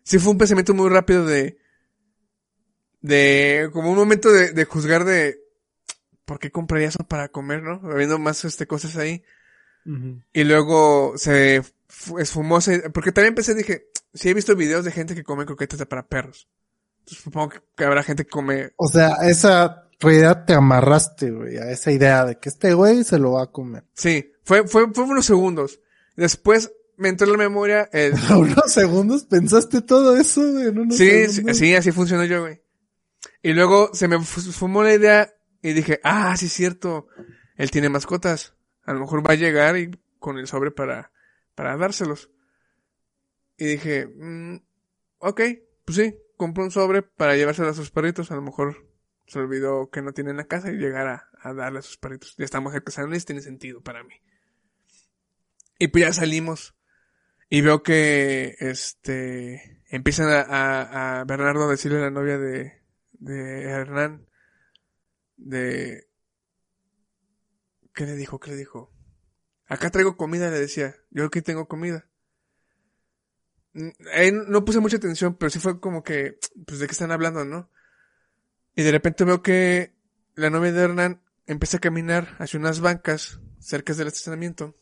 Sí fue un pensamiento muy rápido de, de, como un momento de, de juzgar de, ¿por qué compraría eso para comer, no? Habiendo más, este, cosas ahí. Y luego se fu- esfumó, se- porque también pensé, dije, sí he visto videos de gente que come croquetas de para perros. Entonces, supongo que, que habrá gente que come, O sea, esa realidad te amarraste, güey, a esa idea de que este güey se lo va a comer. Sí, fue, fue, fue unos segundos. Después me entró en la memoria el... Unos segundos pensaste todo eso, güey, en unos Sí, sí, segundos. sí, así funcionó yo, güey. Y luego se me fu- fumó la idea y dije, ah, sí es cierto, él tiene mascotas. A lo mejor va a llegar y con el sobre para, para dárselos. Y dije, mm, ok, pues sí, compró un sobre para llevárselo a sus perritos. A lo mejor se olvidó que no tiene en la casa y llegar a, darle a sus perritos. Ya estamos cerca, no tiene sentido para mí. Y pues ya salimos. Y veo que, este, empiezan a, a, a Bernardo a decirle a la novia de, de Hernán, de, ¿qué le dijo? ¿Qué le dijo? Acá traigo comida, le decía. Yo aquí tengo comida. Ahí no puse mucha atención, pero sí fue como que, pues, ¿de qué están hablando, no? Y de repente veo que la novia de Hernán empieza a caminar hacia unas bancas cerca del estacionamiento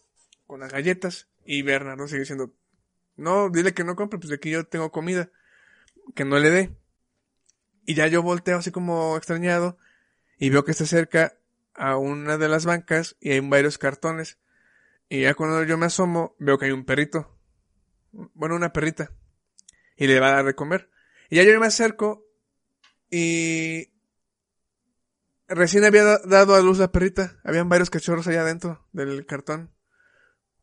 con las galletas y Bernardo sigue diciendo, no, dile que no compre, pues de aquí yo tengo comida, que no le dé. Y ya yo volteo así como extrañado y veo que está cerca a una de las bancas y hay varios cartones. Y ya cuando yo me asomo, veo que hay un perrito. Bueno, una perrita. Y le va a dar de comer. Y ya yo me acerco y recién había da- dado a luz la perrita. Habían varios cachorros allá adentro del cartón.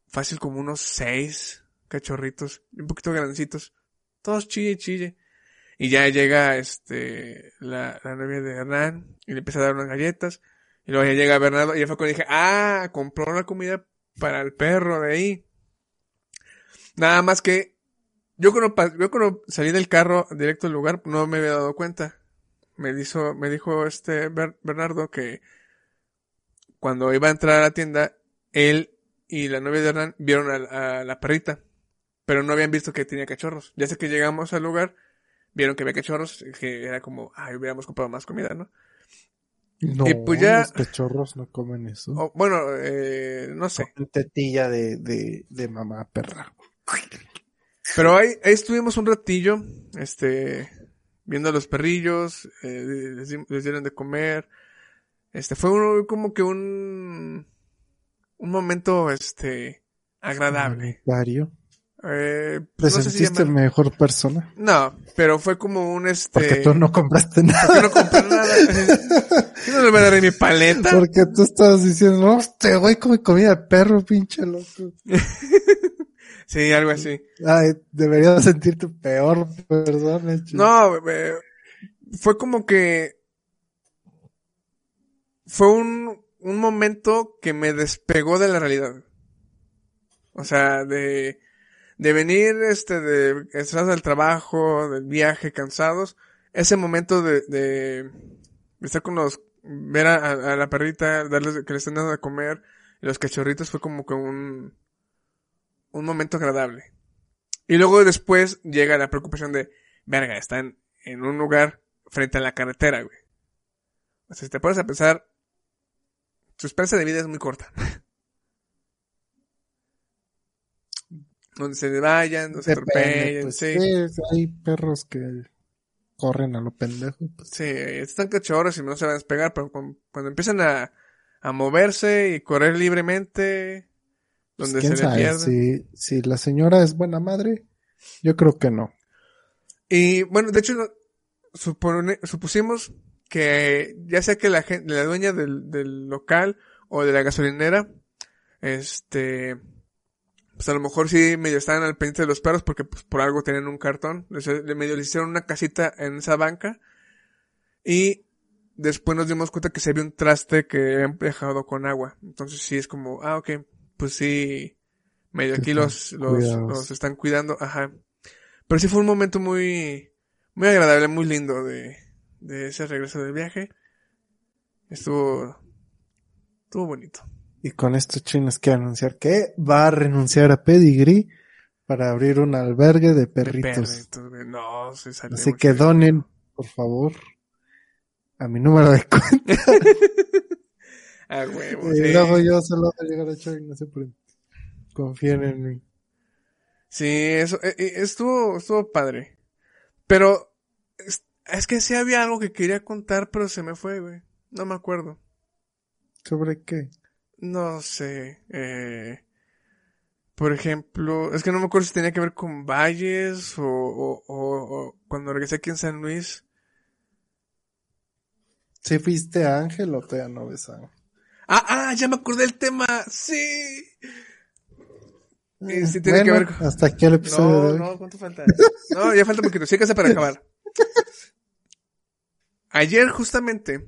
Fácil como unos seis cachorritos, un poquito grandecitos. Todos chille chille. Y ya llega este la, la novia de Hernán y le empieza a dar unas galletas. Y luego ya llega Bernardo y ya fue cuando dije, ah, compró la comida para el perro de ahí. Nada más que yo cuando, yo cuando salí del carro directo al lugar no me había dado cuenta. Me dijo, me dijo este Ber- Bernardo que cuando iba a entrar a la tienda, él y la novia de Hernán vieron a la perrita, pero no habían visto que tenía cachorros. Ya sé que llegamos al lugar, vieron que había cachorros, que era como, ay, hubiéramos comprado más comida, ¿no? No, Y pues ya- los cachorros no comen eso. Bueno, eh, no sé. Comen tetilla de, de, de mamá perra. Pero ahí, ahí estuvimos un ratillo, este, viendo a los perrillos, eh, les, di- les dieron de comer. Este, fue un- como que un, un momento, este, agradable. Eh, ¿Te no sé si sentiste mejor persona? No, pero fue como un, este... Porque tú no compraste nada. ¿Por qué no compré nada? Yo no le voy a dar mi paleta. Porque tú estabas diciendo, no, este güey come comida de perro, pinche loco. Sí, algo así. Ay, deberías sentirte peor persona. chico. No, eh, fue como que fue un, un momento que me despegó de la realidad. O sea, de, de venir, este, de estresados del trabajo, del viaje, cansados. Ese momento de, de, estar con los, ver a, la perrita, darles, que le están dando de comer, los cachorritos fue como que un, un momento agradable. Y luego después llega la preocupación de, verga, están en un lugar frente a la carretera, güey. O sea, si te pones a pensar, su esperanza de vida es muy corta. Donde se vayan, no se atropellen, pues, sí. sí, hay perros que corren a lo pendejo. pues. Sí, están cachorros y no se van a despegar, pero cuando empiezan a, a moverse y correr libremente, Pues, donde quién se sabe, pierden. si, si la señora es buena madre, yo creo que no. Y bueno, de hecho, supone- supusimos que ya sea que la gente, la dueña del, del local o de la gasolinera, este, pues a lo mejor sí medio estaban al pendiente de los perros porque pues por algo tenían un cartón, le medio les hicieron una casita en esa banca y después nos dimos cuenta que se había un traste que habían dejado con agua. Entonces sí es como, ah, ok, pues sí, medio aquí los, los, los están cuidando, ajá. Pero sí fue un momento muy, muy agradable, muy lindo de, de ese regreso del viaje. Estuvo, estuvo bonito. Y con esto Chinos quiere anunciar que va a renunciar a Pedigree para abrir un albergue de De perritos. No, se Así que donen, por favor, a mi número de cuenta. Ah, huevo, Y sí. luego yo se lo voy a llegar a no sé por qué. Confíen en mí. Sí, eso, eh, eh, estuvo, estuvo padre. Pero, es, es que sí había algo que quería contar, pero se me fue, güey. No me acuerdo. ¿Sobre qué? No sé. Eh, por ejemplo, es que no me acuerdo si tenía que ver con Valles o, o, o- o cuando regresé aquí en San Luis. ¿Si fuiste Ángel o todavía no ves a Ángel? Ah, ah, ya me acordé del tema. Sí. Eh, sí tiene que ver con- Hasta aquí el episodio de No, no, ¿cuánto falta? No, ya falta poquito. Sí, casi para acabar. Ayer, justamente,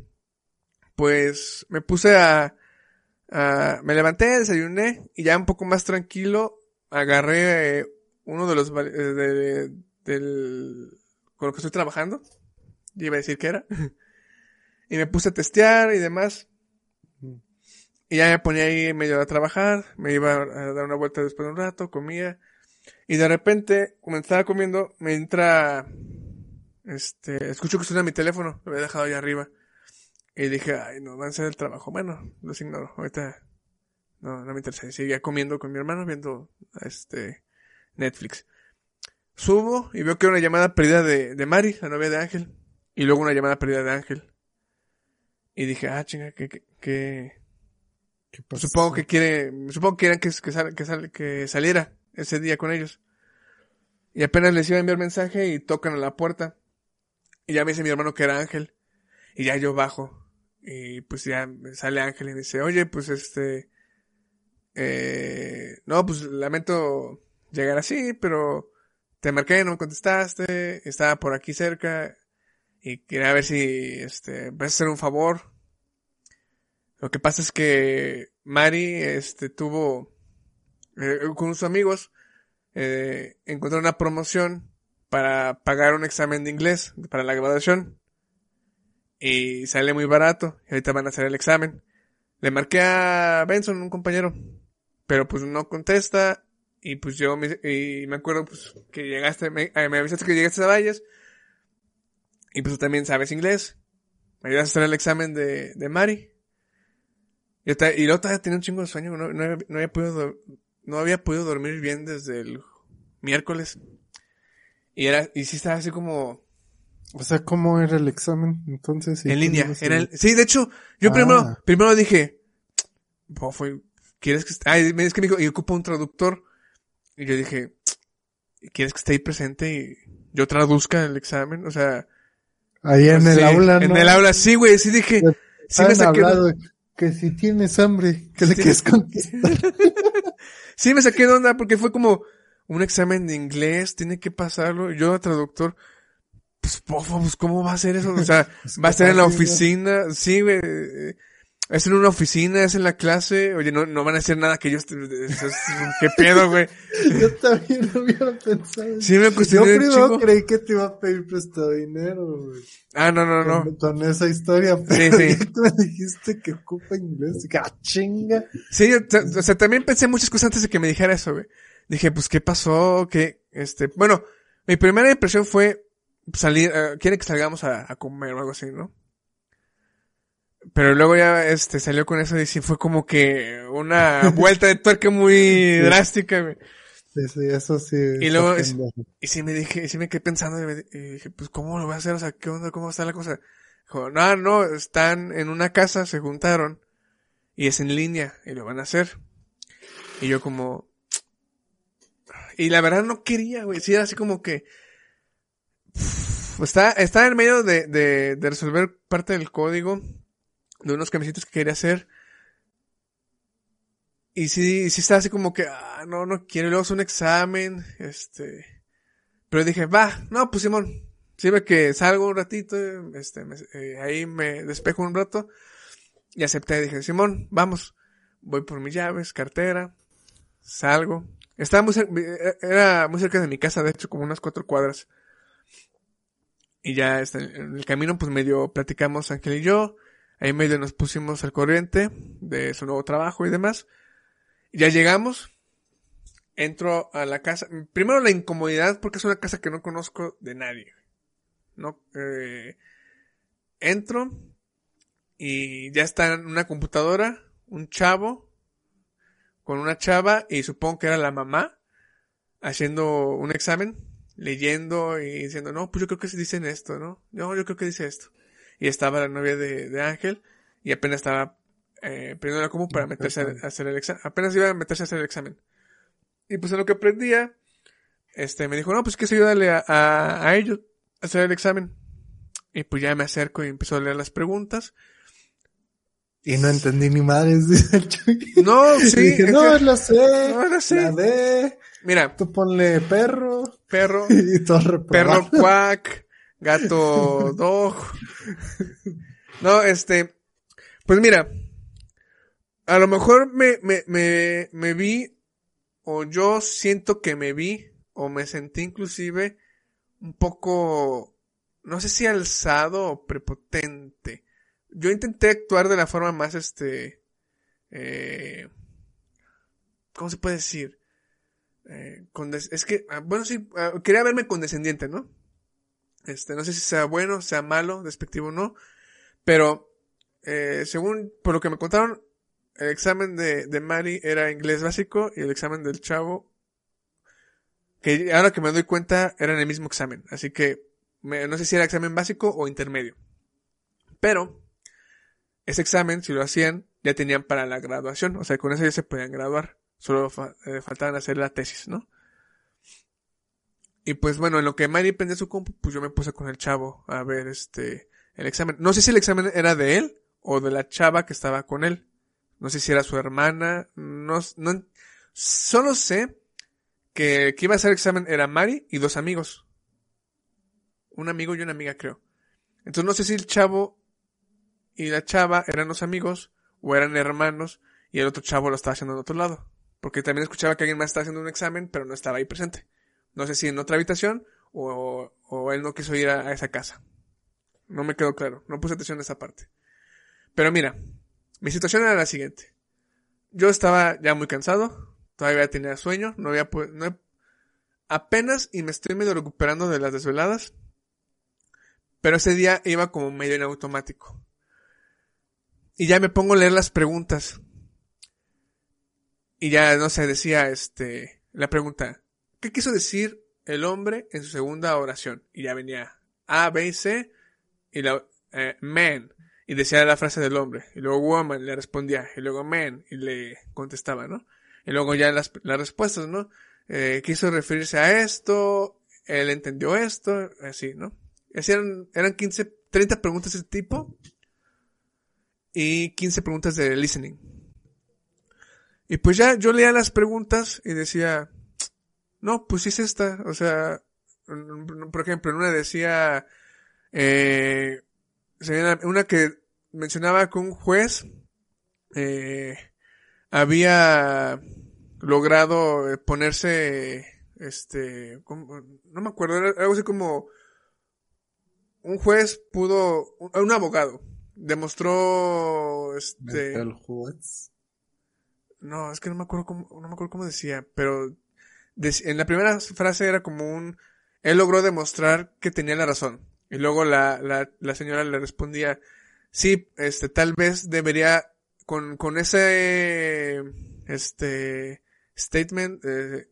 pues, me puse a, a- me levanté, desayuné, y ya un poco más tranquilo, agarré eh, uno de los, eh, de- del, con lo que estoy trabajando. Ya iba a decir que era. y me puse a testear y demás. Y ya me ponía ahí medio a trabajar, me iba a dar una vuelta después de un rato, comía. Y de repente, como estaba comiendo, me entra, este, escucho que suena mi teléfono, lo había dejado allá arriba. Y dije, ay, no, van a hacer el trabajo. Bueno, los ignoro, ahorita, no, no me interesa. Y seguía comiendo con mi hermano, viendo, este, Netflix. Subo y veo que una llamada perdida de, de Mari, la novia de Ángel. Y luego una llamada perdida de Ángel. Y dije, ah, chinga, que, que, que, ¿Qué? Supongo que quiere, supongo que querían que, que, sal- que, sal- que saliera ese día con ellos. Y apenas les iba a enviar mensaje y tocan a la puerta. Y ya me dice mi hermano que era Ángel. Y ya yo bajo. Y pues ya sale Ángel y dice, oye, pues este, eh, no, pues lamento llegar así, pero te marqué, no me contestaste, estaba por aquí cerca y quería ver si, este, puedes hacer un favor. Lo que pasa es que Mari, este, tuvo, eh, con sus amigos, eh, encontró una promoción para pagar un examen de inglés para la graduación. Y sale muy barato. Y ahorita van a hacer el examen. Le marqué a Benson, un compañero. Pero pues no contesta. Y pues yo me, y me acuerdo pues que llegaste, me, eh, avisaste que llegaste a Valles. Y pues también sabes inglés. Me ayudas a hacer el examen de, de Mari. Y, ta- y todavía tenía un chingo de sueño. No, no, no había podido, no había podido dormir bien desde el miércoles. Y era, y sí estaba así como O sea, ¿cómo era el examen? Entonces, sí, en línea. Era el- sí, de hecho, yo Ah. primero, primero dije, "Bo, fue, ¿quieres que me- es que me dijo, y ocupa un traductor. Y yo dije, ¿quieres que esté ahí presente y yo traduzca el examen? O sea, Ahí en pues, el sí, aula, ¿no? En el aula, sí, güey, sí dije, sí me saqué, hablado que si tienes hambre, que le Sí. quieres contestar. sí me saqué de onda porque fue como un examen de inglés, tiene que pasarlo. Yo, traductor, pues, pofa, pues, ¿cómo va a ser eso? O sea, va a estar en la oficina, sí, güey. eh, Es en una oficina, es en la clase. Oye, no, no van a hacer nada que ellos... eso es- ¿Qué pedo, güey? Yo también lo hubiera pensado. Sí me Yo cuestioné un primero creí que te iba a pedir prestado dinero, güey. Ah, no, no, no. Con, con esa historia, pero sí. ya tú me dijiste que ocupa inglés. Ah, chinga. Sí, yo, o sea, también pensé muchas cosas antes de que me dijera eso, güey. Dije, pues, ¿qué pasó? ¿Qué, este, bueno, mi primera impresión fue salir, eh, quiere que salgamos a, a comer o algo así, ¿no? Pero luego ya, este, salió con eso y sí fue como que una vuelta de tuerca muy drástica, güey. Sí, sí, eso sí. Y luego es-. Y sí me dije, y sí me quedé pensando y, me- y dije, pues, ¿cómo lo voy a hacer? O sea, ¿qué onda? ¿Cómo está la cosa? Dijo, no, no, están en una casa, se juntaron y es en línea y lo van a hacer. Y yo como, y la verdad no quería, güey, sí era así como que, está, está en medio de, de, de resolver parte del código de unos camisitos que quería hacer. Y sí, sí estaba así como que, ah, no, no quiero, luego es un examen, este, pero dije, va, no, pues Simón, sirve que salgo un ratito, este, me- eh, ahí me despejo un rato, y acepté, dije, Simón, vamos, voy por mis llaves, cartera, salgo, estaba muy cerca, era muy cerca de mi casa, de hecho, como unas cuatro cuadras, y ya, este, en el camino, pues medio platicamos Ángel y yo, ahí medio nos pusimos al corriente de su nuevo trabajo y demás, ya llegamos, entro a la casa. Primero la incomodidad porque es una casa que no conozco de nadie. No, eh, entro y ya está en una computadora un chavo con una chava y supongo que era la mamá haciendo un examen, leyendo y diciendo, no, pues yo creo que se dicen esto, ¿no? No, yo creo que dice esto. Y estaba la novia de, de Ángel y apenas estaba eh, prendiendo la compu para meterse a, hacer el examen. Apenas iba a meterse a hacer el examen. Y pues en lo que aprendía, este, me dijo, no, pues que se ayúdale a, a, a ellos a hacer el examen. Y pues ya me acerco y empiezo a leer las preguntas. Y no entendí ni madres, dice el Chuy. No, sí. Dije, no, que- la sé. no, la sé. La D. Mira, Tú ponle perro. perro, Y todo perro quack, gato dog. No, este, pues mira, a lo mejor me, me, me, me vi, o yo siento que me vi, o me sentí inclusive un poco, no sé si alzado o prepotente. Yo intenté actuar de la forma más, este, eh, ¿cómo se puede decir? Eh, es que, ah, bueno, sí, ah, quería verme condescendiente, ¿no? Este, no sé si sea bueno, sea malo, despectivo o no, pero, eh, según, por lo que me contaron, el examen de, de Mari era inglés básico y el examen del chavo, que ahora que me doy cuenta, eran el mismo examen, así que, no sé si era examen básico o intermedio. Pero, ese examen, si lo hacían, ya tenían para la graduación, o sea, con eso ya se podían graduar. Solo fa- eh, faltaban hacer la tesis, ¿no? Y pues bueno, en lo que Mari prendía su compu, pues yo me puse con el chavo a ver este, el examen. No sé si el examen era de él o de la chava que estaba con él. No sé si era su hermana, no, no, solo sé que, que iba a hacer el examen era Mari y dos amigos. Un amigo y una amiga, creo. Entonces no sé si el chavo y la chava eran los amigos o eran hermanos y el otro chavo lo estaba haciendo en otro lado. Porque también escuchaba que alguien más estaba haciendo un examen, pero no estaba ahí presente. No sé si en otra habitación o, él no quiso ir a, esa casa. No me quedó claro. No puse atención a esa parte. Pero mira, mi situación era la siguiente. Yo estaba ya muy cansado. Todavía tenía sueño. No había no he- apenas y me estoy medio recuperando de las desveladas. Pero ese día iba como medio en automático. Y ya me pongo a leer las preguntas. Y ya, no sé, decía este, la pregunta, ¿qué quiso decir el hombre en su segunda oración? Y ya venía A, B y C, y la, eh, man, y decía la frase del hombre, y luego woman le respondía, y luego man, y le contestaba, ¿no? Y luego ya las, las respuestas, ¿no? Eh, quiso referirse a esto, él entendió esto, así, ¿no? Eran, eran 15, 30 preguntas de ese tipo, y 15 preguntas de listening. Y pues ya yo leía las preguntas y decía, no, pues es esta. O sea, por ejemplo, en una decía, eh, una que mencionaba que un juez eh, había logrado ponerse, este, no me acuerdo, algo así como un juez pudo, un abogado demostró, este, El juez. No, es que no me acuerdo cómo, no me acuerdo cómo decía, pero en la primera frase era como un, él logró demostrar que tenía la razón. Y luego la, la, la señora le respondía, sí, este, tal vez debería, con, con ese, este, statement, eh,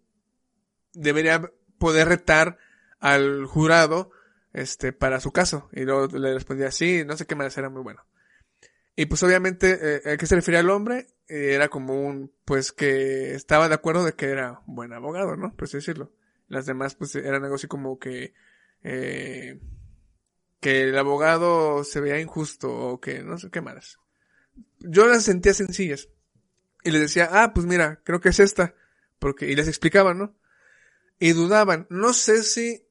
debería poder retar al jurado, este, para su caso. Y luego le respondía, sí, no sé qué más, era muy bueno. Y pues obviamente, eh, ¿a qué se refería al hombre? Eh, era como un, pues que estaba de acuerdo de que era buen abogado, ¿no? Por así decirlo. Las demás pues eran algo así como que, eh, que el abogado se veía injusto o que no sé qué más. Yo las sentía sencillas. Y les decía, ah, pues mira, creo que es esta. Porque, y les explicaba, ¿no? Y dudaban. No sé si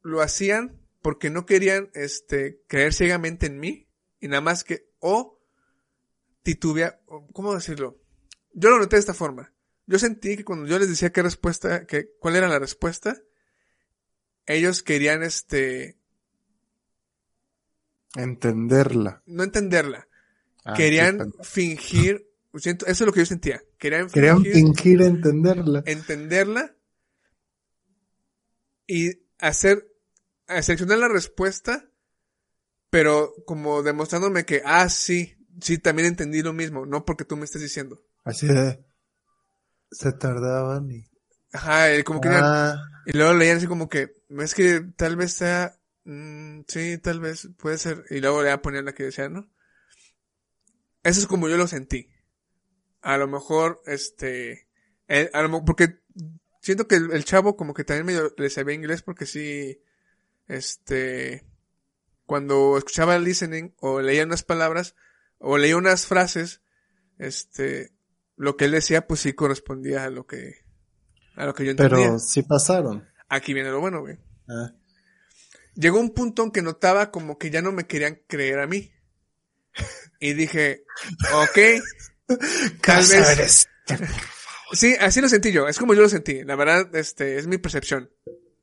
lo hacían porque no querían, este, creer ciegamente en mí. Y nada más que, o titubea, ¿cómo decirlo? Yo lo noté de esta forma. Yo sentí que cuando yo les decía qué respuesta, que, cuál era la respuesta, ellos querían, este, Entenderla. no entenderla. Ah, querían fingir, siento, eso es lo que yo sentía. Querían Querían fingir, fingir entenderla. entenderla y hacer, seleccionar la respuesta, pero como demostrándome que, ah, sí, sí, también entendí lo mismo, no porque tú me estés diciendo. Así de... Se tardaban y... Ajá, y como que eran- Ah, y luego leían así como que, es que tal vez sea, mm, sí, tal vez, puede ser, y luego ya ponían la que decía, ¿no? Eso es como yo lo sentí. A lo mejor, este, eh, a lo porque siento que el, el chavo como que también medio le sabía inglés porque sí, este, cuando escuchaba el listening o leía unas palabras o leía unas frases, este, lo que él decía pues sí correspondía a lo que, a lo que yo entendía. Pero sí pasaron. Aquí viene lo bueno, güey. Ah, Llegó un punto en que notaba como que ya no me querían creer a mí. Y dije, ok, tal vez, Sí, así lo sentí yo. Es como yo lo sentí. La verdad, este, es mi percepción.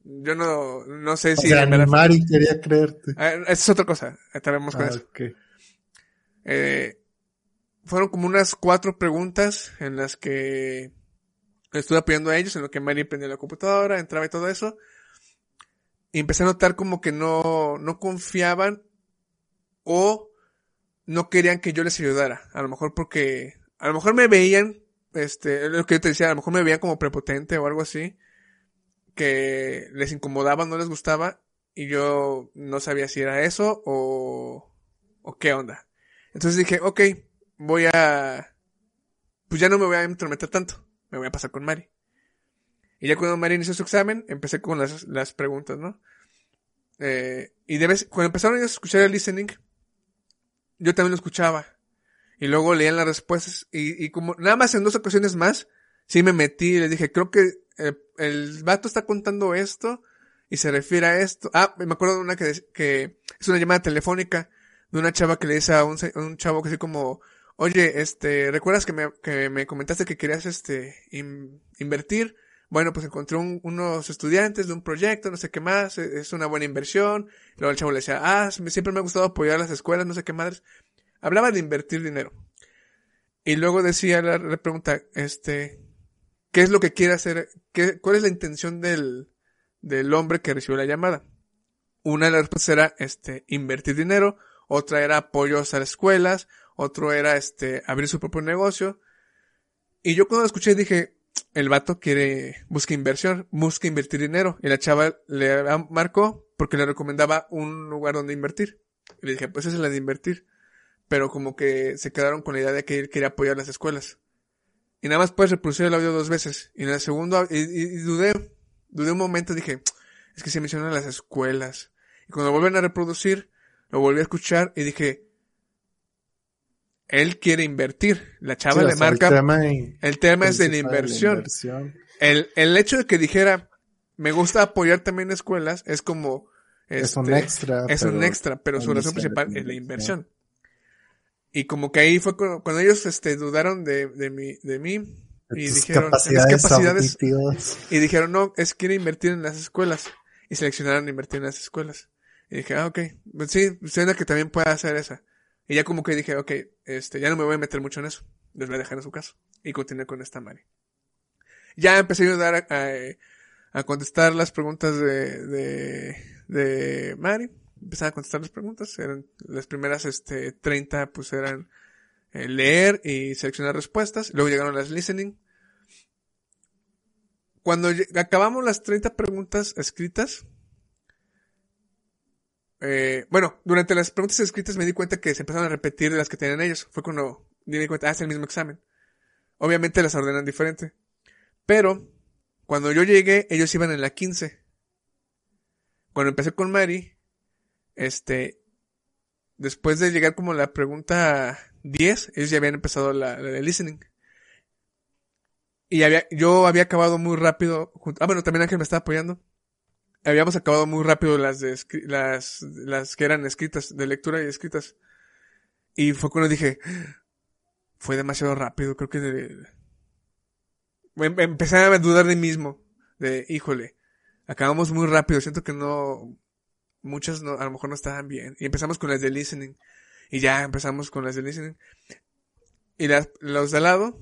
Yo no, no sé o si... sea, Mari quería creerte. Ah, esa es otra cosa. Estaremos con Ah, eso. Eh, fueron como unas cuatro preguntas en las que estuve apoyando a ellos, en lo que Mari prendía la computadora, entraba y todo eso. Y empecé a notar como que no, no confiaban o no querían que yo les ayudara. A lo mejor porque, a lo mejor me veían, este, lo que yo te decía, a lo mejor me veían como prepotente o algo así, que les incomodaba, no les gustaba, y yo no sabía si era eso o, o qué onda. Entonces dije, ok, voy a, pues ya no me voy a entrometer tanto, me voy a pasar con Mari. Y ya cuando Mari inició su examen, empecé con las, las preguntas, ¿no? Eh, y de vez, cuando empezaron a escuchar el listening, yo también lo escuchaba. Y luego leían las respuestas. Y, y como nada más en dos ocasiones más, sí me metí y le dije, creo que eh, el vato está contando esto y se refiere a esto. Ah, me acuerdo de una que, que es una llamada telefónica de una chava que le dice a un, chavo que así como, oye, este, ¿recuerdas que me, que me comentaste que querías, este, in- invertir? Bueno, pues encontré un- unos estudiantes de un proyecto, no sé qué más, e- es una buena inversión. Luego el chavo le decía, ah, siempre me ha gustado apoyar las escuelas, no sé qué madres. Hablaba de invertir dinero. Y luego decía la, la pregunta, este, ¿qué es lo que quiere hacer? ¿Qué, ¿Cuál es la intención del, del hombre que recibió la llamada? Una de las respuestas era, este, invertir dinero, otra era apoyos a las escuelas, otro era, este, abrir su propio negocio. Y yo cuando lo escuché dije, el vato quiere, busca inversión, busca invertir dinero. Y la chava le marcó porque le recomendaba un lugar donde invertir. Y le dije, pues esa es la de invertir. Pero como que se quedaron con la idea de que él quería apoyar las escuelas. Y nada más puedes reproducir el audio dos veces. Y en el segundo, y, y- dudé, dudé un momento, dije, es que se mencionan las escuelas. Y cuando vuelven a reproducir, lo volví a escuchar y dije, él quiere invertir. La chava Sí, le marca, El tema, y- el tema es de la inversión. inversión. El, el hecho de que dijera, me gusta apoyar también escuelas, es como, Es un este, extra. es un extra, pero su razón principal es la inversión. Y como que ahí fue cuando, cuando ellos este, dudaron de, de mí, de mí de y dijeron, "En mis capacidades, capacidades, auditivas. y dijeron, no, es quiere invertir en las escuelas. Y seleccionaron invertir en las escuelas. Y dije, ah, ok, pues sí, suena que también puede hacer esa. Y ya como que dije, ok, este, ya no me voy a meter mucho en eso. Les voy a dejar en su caso. Y continué con esta Mari. Ya empecé a ayudar a, a- contestar las preguntas de, de, de Mari. Empecé a contestar las preguntas. Eran las primeras, este, 30, pues eran eh, leer y seleccionar respuestas. Luego llegaron las listening. Cuando acabamos las 30 preguntas escritas, eh, bueno, durante las preguntas escritas me di cuenta que se empezaron a repetir de las que tenían ellos. Fue cuando me di cuenta, ah, es el mismo examen. Obviamente las ordenan diferente. Pero, cuando yo llegué, ellos iban en la 15. Cuando empecé con Mari, este, después de llegar como la pregunta 10, ellos ya habían empezado la, de listening. Y había, yo había acabado muy rápido. jun- Ah, bueno, también Ángel me estaba apoyando. Habíamos acabado muy rápido las de las, las que eran escritas, de lectura y escritas. Y fue cuando dije, fue demasiado rápido, creo que de- em- empecé a dudar de mí mismo. De, híjole, acabamos muy rápido, siento que no, muchas no, a lo mejor no estaban bien. Y empezamos con las de listening. Y ya empezamos con las de listening. Y las, los de al lado,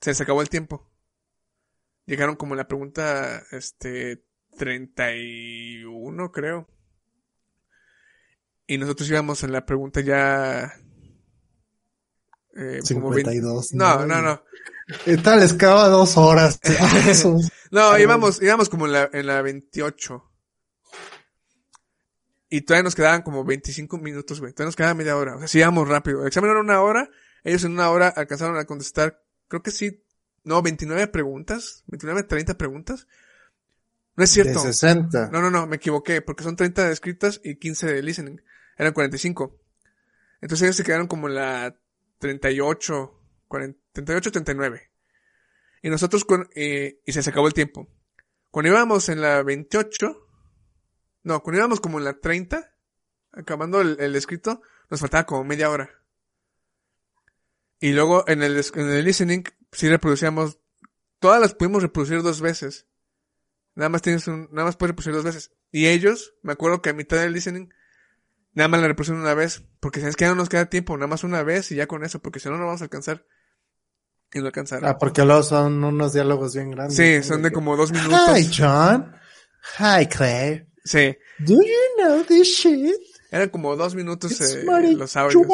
se les acabó el tiempo. Llegaron como la pregunta, este, 31, creo. Y nosotros íbamos en la pregunta ya... eh, como 20 52. No, no, no. Esta les acaba dos horas. No, íbamos, íbamos como en la, en la 28. Y todavía nos quedaban como 25 minutos, güey. Todavía nos quedaba media hora. O sea, sí íbamos rápido. El examen era una hora Ellos en una hora alcanzaron a contestar, creo que sí, no, 29 preguntas, 29, 30 preguntas. No es cierto. De 60. No, no, no, me equivoqué, porque son 30 de escritas y 15 de listening. Eran 45. Entonces ellos se quedaron como en la 38, 40, 38, 39. Y nosotros con, eh, y se acabó el tiempo. Cuando íbamos en la 28, no, cuando íbamos como en la 30, acabando el, el escrito, nos faltaba como media hora. Y luego en el, en el listening, sí reproducíamos, todas las pudimos reproducir dos veces. Nada más tienes un, nada más puedes reproducir dos veces. Y ellos, me acuerdo que a mitad del listening, nada más la reproducieron una vez. Porque si es que ya no nos queda tiempo, nada más una vez y ya con eso, porque si no, no vamos a alcanzar. Y no alcanzaron. Ah, porque luego son unos diálogos bien grandes. sí, son de como dos minutos. Hi, John. Hi, Claire. Sí, Do you know this shit? eran como dos minutos eh, los audios.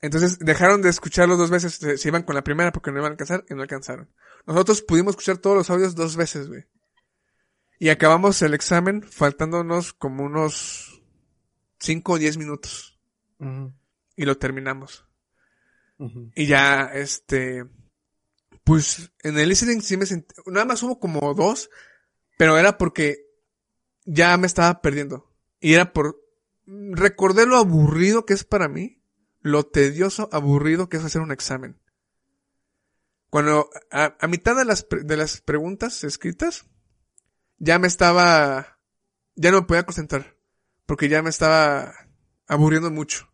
Entonces dejaron de escucharlo dos veces, se, se iban con la primera porque no iban a alcanzar y no alcanzaron. Nosotros pudimos escuchar todos los audios dos veces, güey. Y acabamos el examen faltándonos como unos cinco o diez minutos. Ujú, Y lo terminamos. Y ya, este, pues en el listening sí me sentí, nada más hubo como dos, pero era porque ya me estaba perdiendo. Y era por, recordé lo aburrido que es para mí, lo tedioso, aburrido que es hacer un examen. Cuando, a, a mitad de las, pre- de las preguntas escritas, ya me estaba, ya no me podía concentrar, porque ya me estaba aburriendo mucho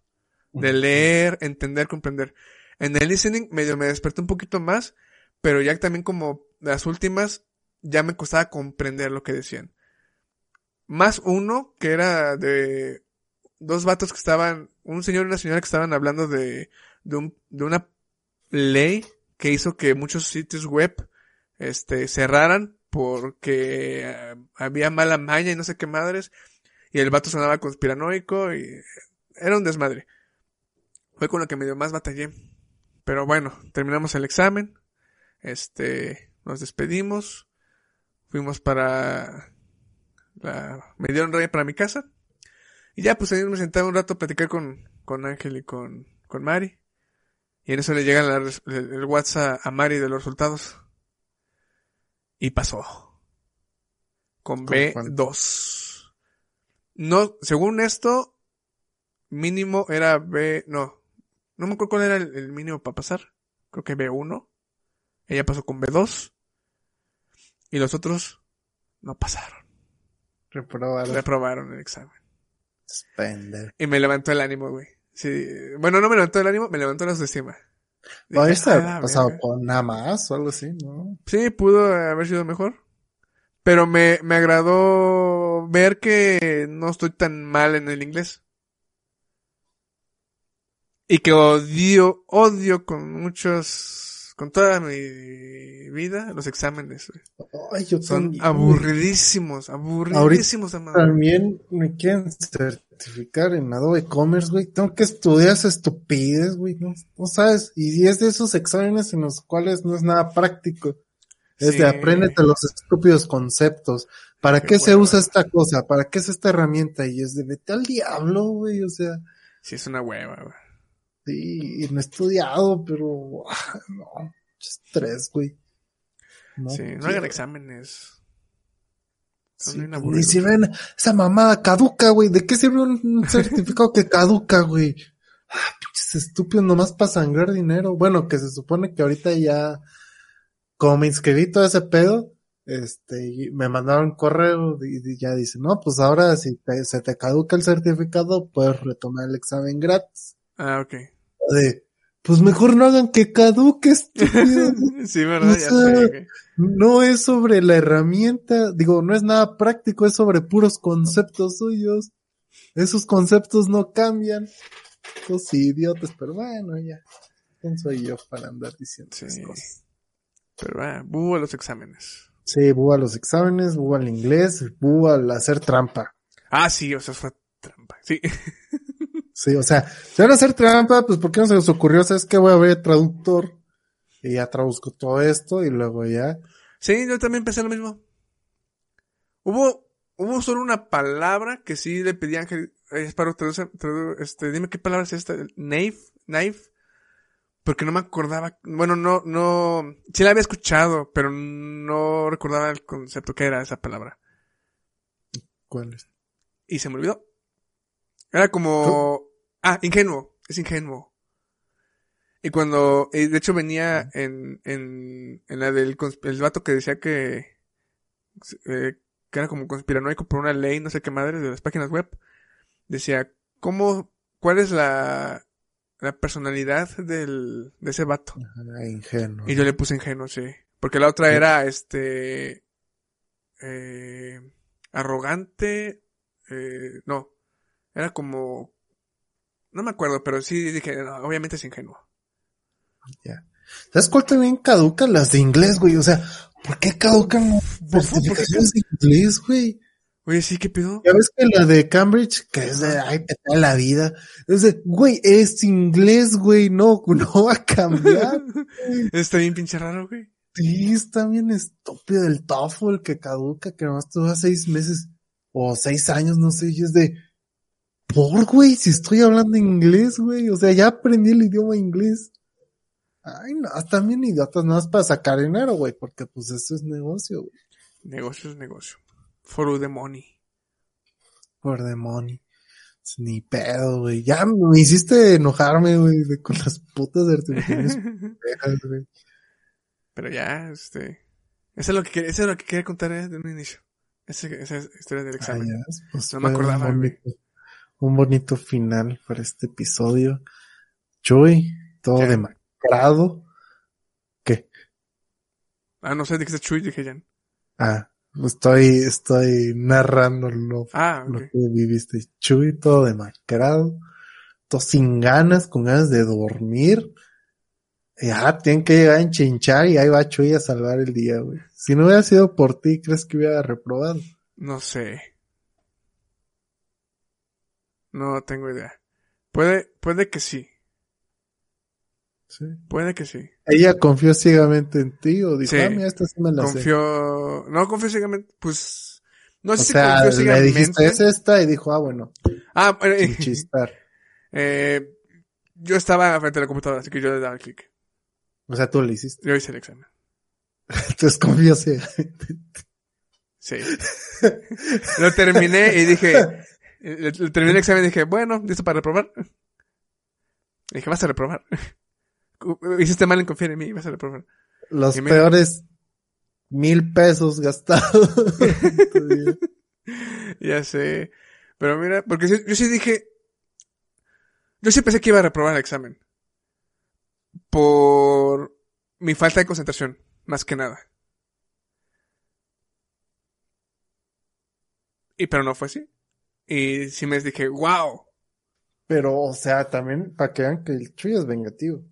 de leer, entender, comprender. En el listening medio me desperté un poquito más, pero ya también como las últimas ya me costaba comprender lo que decían. Más uno que era de dos vatos que estaban, un señor y una señora que estaban hablando de, de, un, de una ley que hizo que muchos sitios web este cerraran porque eh, había mala maña y no sé qué madres y el vato sonaba conspiranoico y era un desmadre. Fue con lo que medio más batallé. Pero bueno, terminamos el examen. Este, nos despedimos. Fuimos para la, me dieron raya para mi casa. Y ya, pues ahí me sentaba un rato a platicar con, con Ángel y con, con Mari. Y en eso le llega el WhatsApp a Mari de los resultados. Y pasó. Con ¿Con cuánto? B2. No, según esto, mínimo era B, no. No me acuerdo cuál era el, el mínimo para pasar. Creo que B1. Ella pasó con B2. Y los otros no pasaron. Reprobaron. Reprobaron el examen. Pender. Y me levantó el ánimo, güey. Sí. Bueno, no me levantó el ánimo, me levantó la autoestima. Dije, ¿Podrías "A haber la pasado verga". con nada más o algo así, no? Sí, pudo haber sido mejor. Pero me, me agradó ver que no estoy tan mal en el inglés. Y que odio, odio con muchos, con toda mi vida los exámenes. güey. Ay, yo Son también, aburridísimos, aburridísimos. amado. También me quieren certificar en Adobe Commerce, güey. Tengo que estudiar esa estupidez, güey. No, no sabes. Y es de esos exámenes en los cuales no es nada práctico. Es Sí. de apréndete los estúpidos conceptos. ¿Para Qué qué, se usa esta cosa? ¿Para qué es esta herramienta? Y es de vete al diablo, güey. O sea, Sí, es una hueva, güey. Sí, no he estudiado, pero ah, no, estrés, güey. No Sí, no hagan exámenes. Sí, bien y aburridos. si ven esa mamada caduca, güey, ¿de qué sirve un, certificado que caduca, güey? Ah, pinches estúpidos, nomás para sangrar dinero. Bueno, que se supone que ahorita ya, como me inscribí todo ese pedo, este, y me mandaron correo y, y ya dice, no, pues ahora si te- se te caduca el certificado, puedes retomar el examen gratis. Ah, ok. De, pues mejor no hagan que caduque, estúpido. sí, verdad, O ya sé. No es sobre la herramienta, digo, no es nada práctico, es sobre puros conceptos suyos. Esos conceptos no cambian. Los idiotas, pero bueno, ya. ¿Quién soy yo para andar diciendo esas Sí. cosas? Pero va, búho a los exámenes. Sí, búho a los exámenes, búho al inglés, búho al hacer trampa. Ah, sí, o sea, fue trampa. Sí. Sí, o sea, si van a hacer trampa, pues ¿por qué no se les ocurrió? ¿Sabes qué? Voy a ver traductor y ya traduzco todo esto y luego ya. Sí, yo también pensé lo mismo. Hubo, hubo solo una palabra que sí le pedí a Ángel, eh, tradu- este, dime qué palabra es esta, knife, knife, Porque no me acordaba, bueno, no, no, sí la había escuchado, pero no recordaba el concepto que era esa palabra. ¿Cuál es? Y se me olvidó. Era como, ah, ingenuo, es ingenuo. Y cuando, de hecho venía en, en, en la del el vato que decía que, eh, que era como conspiranoico por una ley, no sé qué madre, de las páginas web. Decía, ¿cómo, cuál es la, la personalidad del, de ese vato? Ingenuo. Y yo le puse ingenuo, sí. Porque la otra Sí. era, este, eh, arrogante, eh, no, era como, no me acuerdo, pero sí dije, no, obviamente es ingenuo. Ya. ¿Sabes cuál también caduca? Las de inglés, güey. O sea, ¿por qué caducan ¿Por qué? certificaciones de inglés, güey? Oye, sí, ¿qué pedo? Ya ves que la de Cambridge, que es de, ay, te da la vida. Es de, güey, es inglés, güey, no, no va a cambiar. Está bien pinche raro, güey. Sí, está bien estúpido el TOEFL que caduca, que nomás te dura seis meses o seis años, no sé, y es de, por, güey, si estoy hablando inglés, güey, o sea, ya aprendí el idioma inglés. Ay, no, están bien idiotas, no es para sacar dinero, güey, porque pues eso es negocio, güey, Negocio es negocio. For the money. por the money. Es Ni pedo, güey, ya me hiciste enojarme, güey, de- con las putas güey. Pero ya, este, eso es lo que, eso es lo que quería contar eh, de un inicio. Esa, esa historia del Ah, examen. pues No me acordaba, güey. Un bonito final para este episodio. Chuy, todo demacrado. ¿Qué? Ah, no sé, dijiste Chuy, dije Jan. Ah, estoy, estoy narrando lo, Ah, lo que viviste. Chuy, todo demacrado. Todo sin ganas, con ganas de dormir. Ya, tienen que llegar a enchinchar y ahí va Chuy a salvar el día, güey. Si no hubiera sido por ti, ¿crees que hubiera reprobado? No sé. No tengo idea. Puede, puede que sí. Sí. Puede que sí. ¿Ella confió ciegamente en ti o dijo, Sí. ah, mira, esta sí me la sé? Confío, no confío ciegamente, pues, no O sé si sea, confío le ciegamente. dijiste, es esta, y dijo, ah, bueno, Ah, bueno, sin chistar. eh, yo estaba frente a la computadora, así que yo le daba clic. O sea, tú le hiciste. Yo hice el examen. Entonces confío ciegamente. Sí. Lo terminé y dije, eh, le- terminé el examen y dije, bueno, listo para reprobar. Y dije, vas a reprobar. Hiciste mal en confiar en mí, vas a reprobar. Los Y mira. peores mil pesos gastados. Ya sé. Pero mira, porque sí- yo sí dije, yo sí pensé que iba a reprobar el examen. Por mi falta de concentración, más que nada. Y pero no fue así. Y sí me dije, wow. Pero, o sea, también para que vean que el Chuy es vengativo.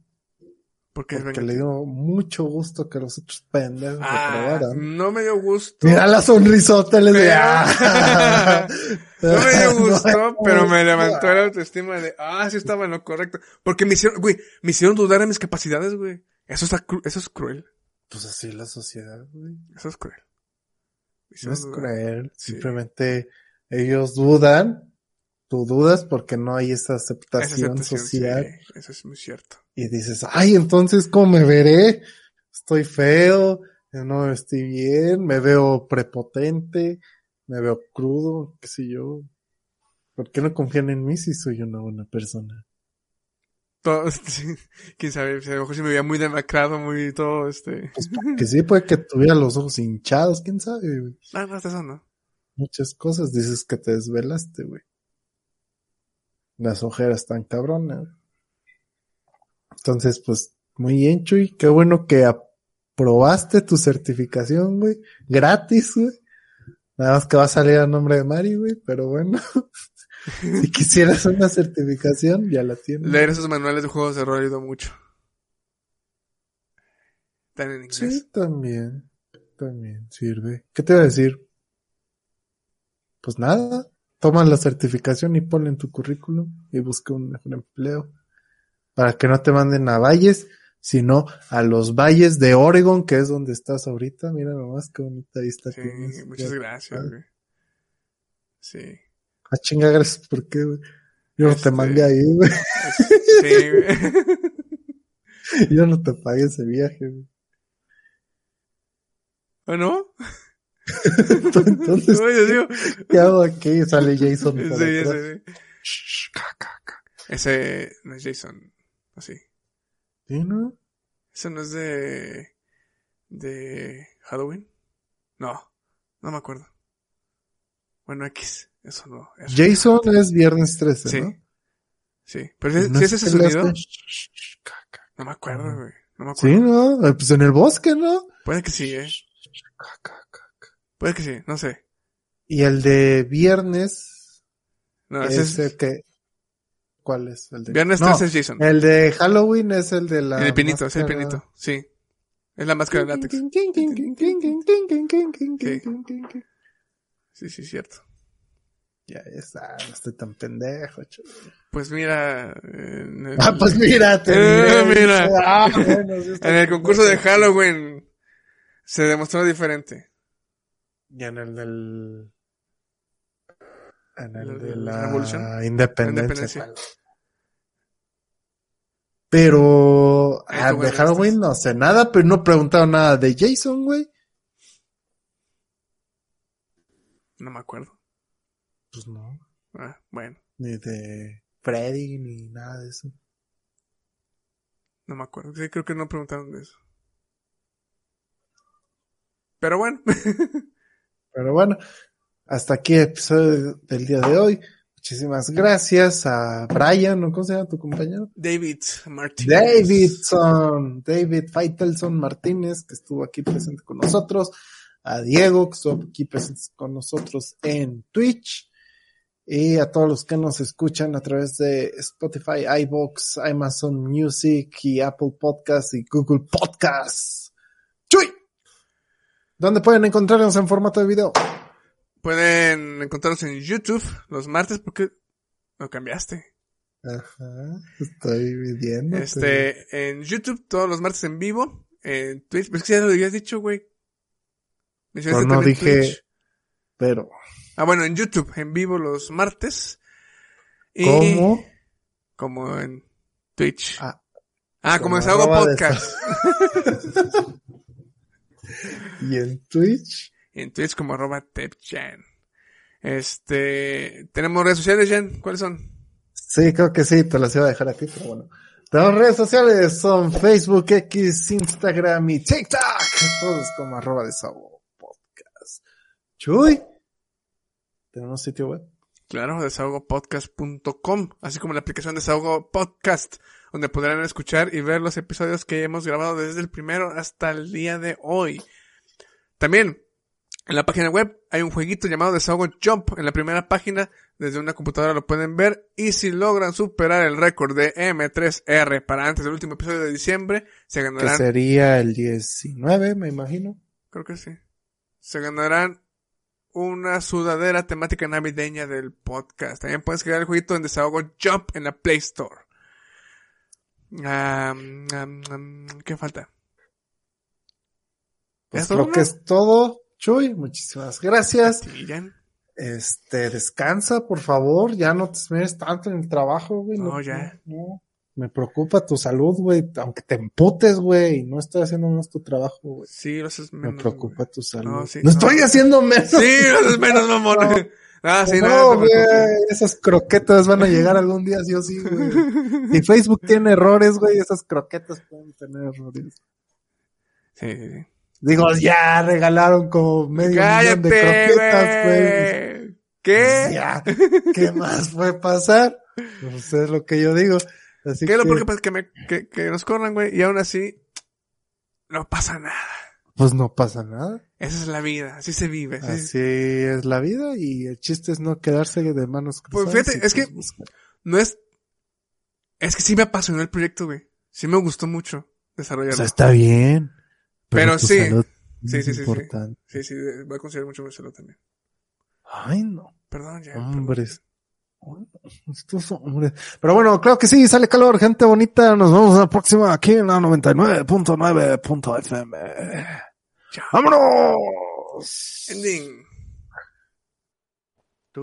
Porque le dio mucho gusto que los otros pendejos Ah, reprobaran. no me dio gusto. Mira la sonrisota, les Pero- ah. No me dio gusto, pero me levantó la autoestima de, ah, sí estaba en lo correcto. Porque me hicieron, güey, me hicieron dudar de mis capacidades, güey. Eso está, cru- eso es cruel. Pues así es la sociedad, güey. Eso es cruel. No es dudar. cruel. Sí. Simplemente ellos dudan. Tú dudas porque no hay esa Esa aceptación, social. sí, eso es muy cierto. Y dices, ay, entonces, ¿cómo me veré? Estoy feo, no estoy bien, me veo prepotente, me veo crudo, qué sé yo. ¿Por qué no confían en mí si soy una buena persona? Todo, sí, quién sabe, a lo mejor sí me veía muy demacrado, muy todo, este. Pues que sí, puede que tuviera los ojos hinchados, quién sabe, güey. Ah, no, hasta eso no. Muchas cosas, dices que te desvelaste, güey. Las ojeras tan cabronas. Entonces, pues, muy bien, Chuy. Qué bueno que aprobaste tu certificación, güey. Gratis, güey. Nada más que va a salir a nombre de Mari, güey, pero bueno. si quisieras una certificación, ya la tienes. Leer esos manuales de juegos de rol ayudó mucho. Están en inglés. Sí, también. También sirve. ¿Qué te iba a decir? Pues nada. Toma la certificación y ponla en tu currículum y busca un mejor empleo. Para que no te manden a valles, sino a los valles de Oregon, que es donde estás ahorita. Mira nomás qué bonita vista Sí, tienes. muchas Ya. gracias, güey. Sí. Ah, chinga, gracias. ¿Por qué, güey? Yo no te Este- mandé ahí, güey. Sí, güey. Yo no te pagué ese viaje, güey. ¿O no? Entonces, No, digo. ¿qué hago aquí? Sale Jason Sí, ese, Shh, ca, ca, ca. ese no es Jason. Así. ¿Sí, no? ¿Eso no es de. de Halloween? No, no me acuerdo. Bueno, X. Eso no. eso- Jason es viernes 13, Sí. ¿no? Sí. Pero si, ¿No si es ese sonido, este? No me acuerdo, güey. No me Sí, acuerdo. ¿no? Eh, Pues en el bosque, ¿no? Puede que sí, eh. Puede que sí, no sé. Y el de viernes No, es ese es. el que... ¿Cuál es? El de... Viernes No, 13 es Jason. el de Halloween es el de la... el pinito, es el máscara- pinito. Sí. Es la máscara de látex. Sí, sí, cierto. Ya está, no estoy tan pendejo, chulo. Pues mira. en el- Ah, pues mira, te Eh, mira. Ah, bueno, sí En el concurso de. Halloween se demostró diferente. Y en el del... En el ¿El de la Revolución? independencia. Pero ah, de. Halloween no sé nada, pero no preguntaron nada de Jason, güey. No me acuerdo. Pues no. Ah, bueno, Ni de Freddy, ni nada de eso. no me acuerdo. Sí, creo que no preguntaron de eso. Pero bueno. Pero bueno, hasta aquí el episodio del día de hoy. Muchísimas gracias a Brian, ¿no? ¿cómo se llama tu compañero? David Martínez. Davidson, David Faitelson Martínez, que estuvo aquí presente con nosotros, a Diego, que estuvo aquí presente con nosotros en Twitch, y a todos los que nos escuchan a través de Spotify, iVoox, Amazon Music y Apple Podcasts y Google Podcasts. ¿Dónde pueden encontrarnos en formato de video? Pueden encontrarnos en YouTube los martes porque lo cambiaste. Ajá, estoy viendo. Este, en YouTube todos los martes en vivo. En Twitch. Pero es que ya lo habías dicho, güey. Pero no dije- Twitch. Pero, Ah, bueno, en YouTube, en vivo los martes. Y ¿cómo? Como en Twitch. Ah, Ah, como como en arroba Podcast. ¿Y en Twitch? En Twitch como arroba TepChan. Este, tenemos redes sociales, Jan. ¿Cuáles son? Sí, creo que sí, te las iba a dejar aquí, pero bueno. Las redes sociales son Facebook, X, Instagram y TikTok. Todos como arroba desahogo podcast. Chuy. Tenemos sitio web. Claro, desahogopodcast.com, así como la aplicación Desahogo Podcast, donde podrán escuchar y ver los episodios que hemos grabado desde el primero hasta el día de hoy. También, en la página web hay un jueguito llamado Desahogo Jump. En la primera página, desde una computadora lo pueden ver. Y si logran superar el récord de M3R para antes del último episodio de diciembre, se Que ganarán sería el 19, me imagino. Creo que sí. Se ganarán una sudadera temática navideña del podcast. También puedes crear el jueguito en Desahogo Jump en la Play Store. Am, ¿Qué falta? Pues ¿Eso creo que es todo. Chuy, muchísimas gracias. Este, descansa, por favor. Ya no te esmeres tanto en el trabajo, güey. No, ya. no. Me preocupa tu salud, güey. Aunque te emputes, güey. No estoy haciendo menos tu trabajo, güey. Sí, lo haces Me menos. preocupa tu salud. No, No, sí, no. estoy haciendo menos. Sí, lo haces menos, mamón. No. Ah, sí, no, güey. Esas croquetas van a llegar algún día, sí o sí, güey. Si Facebook tiene errores, güey, esas croquetas pueden tener errores. Sí, sí, sí. Digo, ya regalaron como medio millón de croquetas, güey. güey. ¿Qué? Ya, ¿qué más puede pasar? Pues es lo que yo digo. Así ¿Qué es lo que, peor que pasa? Que, me, que, que nos corran, güey, y aún así no pasa nada. Pues no pasa nada. Esa es la vida, así se vive. así- Así es la vida y el chiste es no quedarse de manos Pues cruzadas. fíjate, y es que- pues buscar. No es... Es que sí me apasionó el proyecto, güey. Sí me gustó mucho desarrollarlo. O sea, está bien. Pero tu sí. salud Sí, es sí, sí, sí. importante. Sí, sí, voy a considerar mucho mi salud también. Ay, no. Perdón, ya. Hombres. Estos hombres. Pero bueno, claro que sí, sale calor, gente bonita. Nos vemos en la próxima aquí en la 99.9.fm. Chao. ¡Vámonos! Ending. Tú.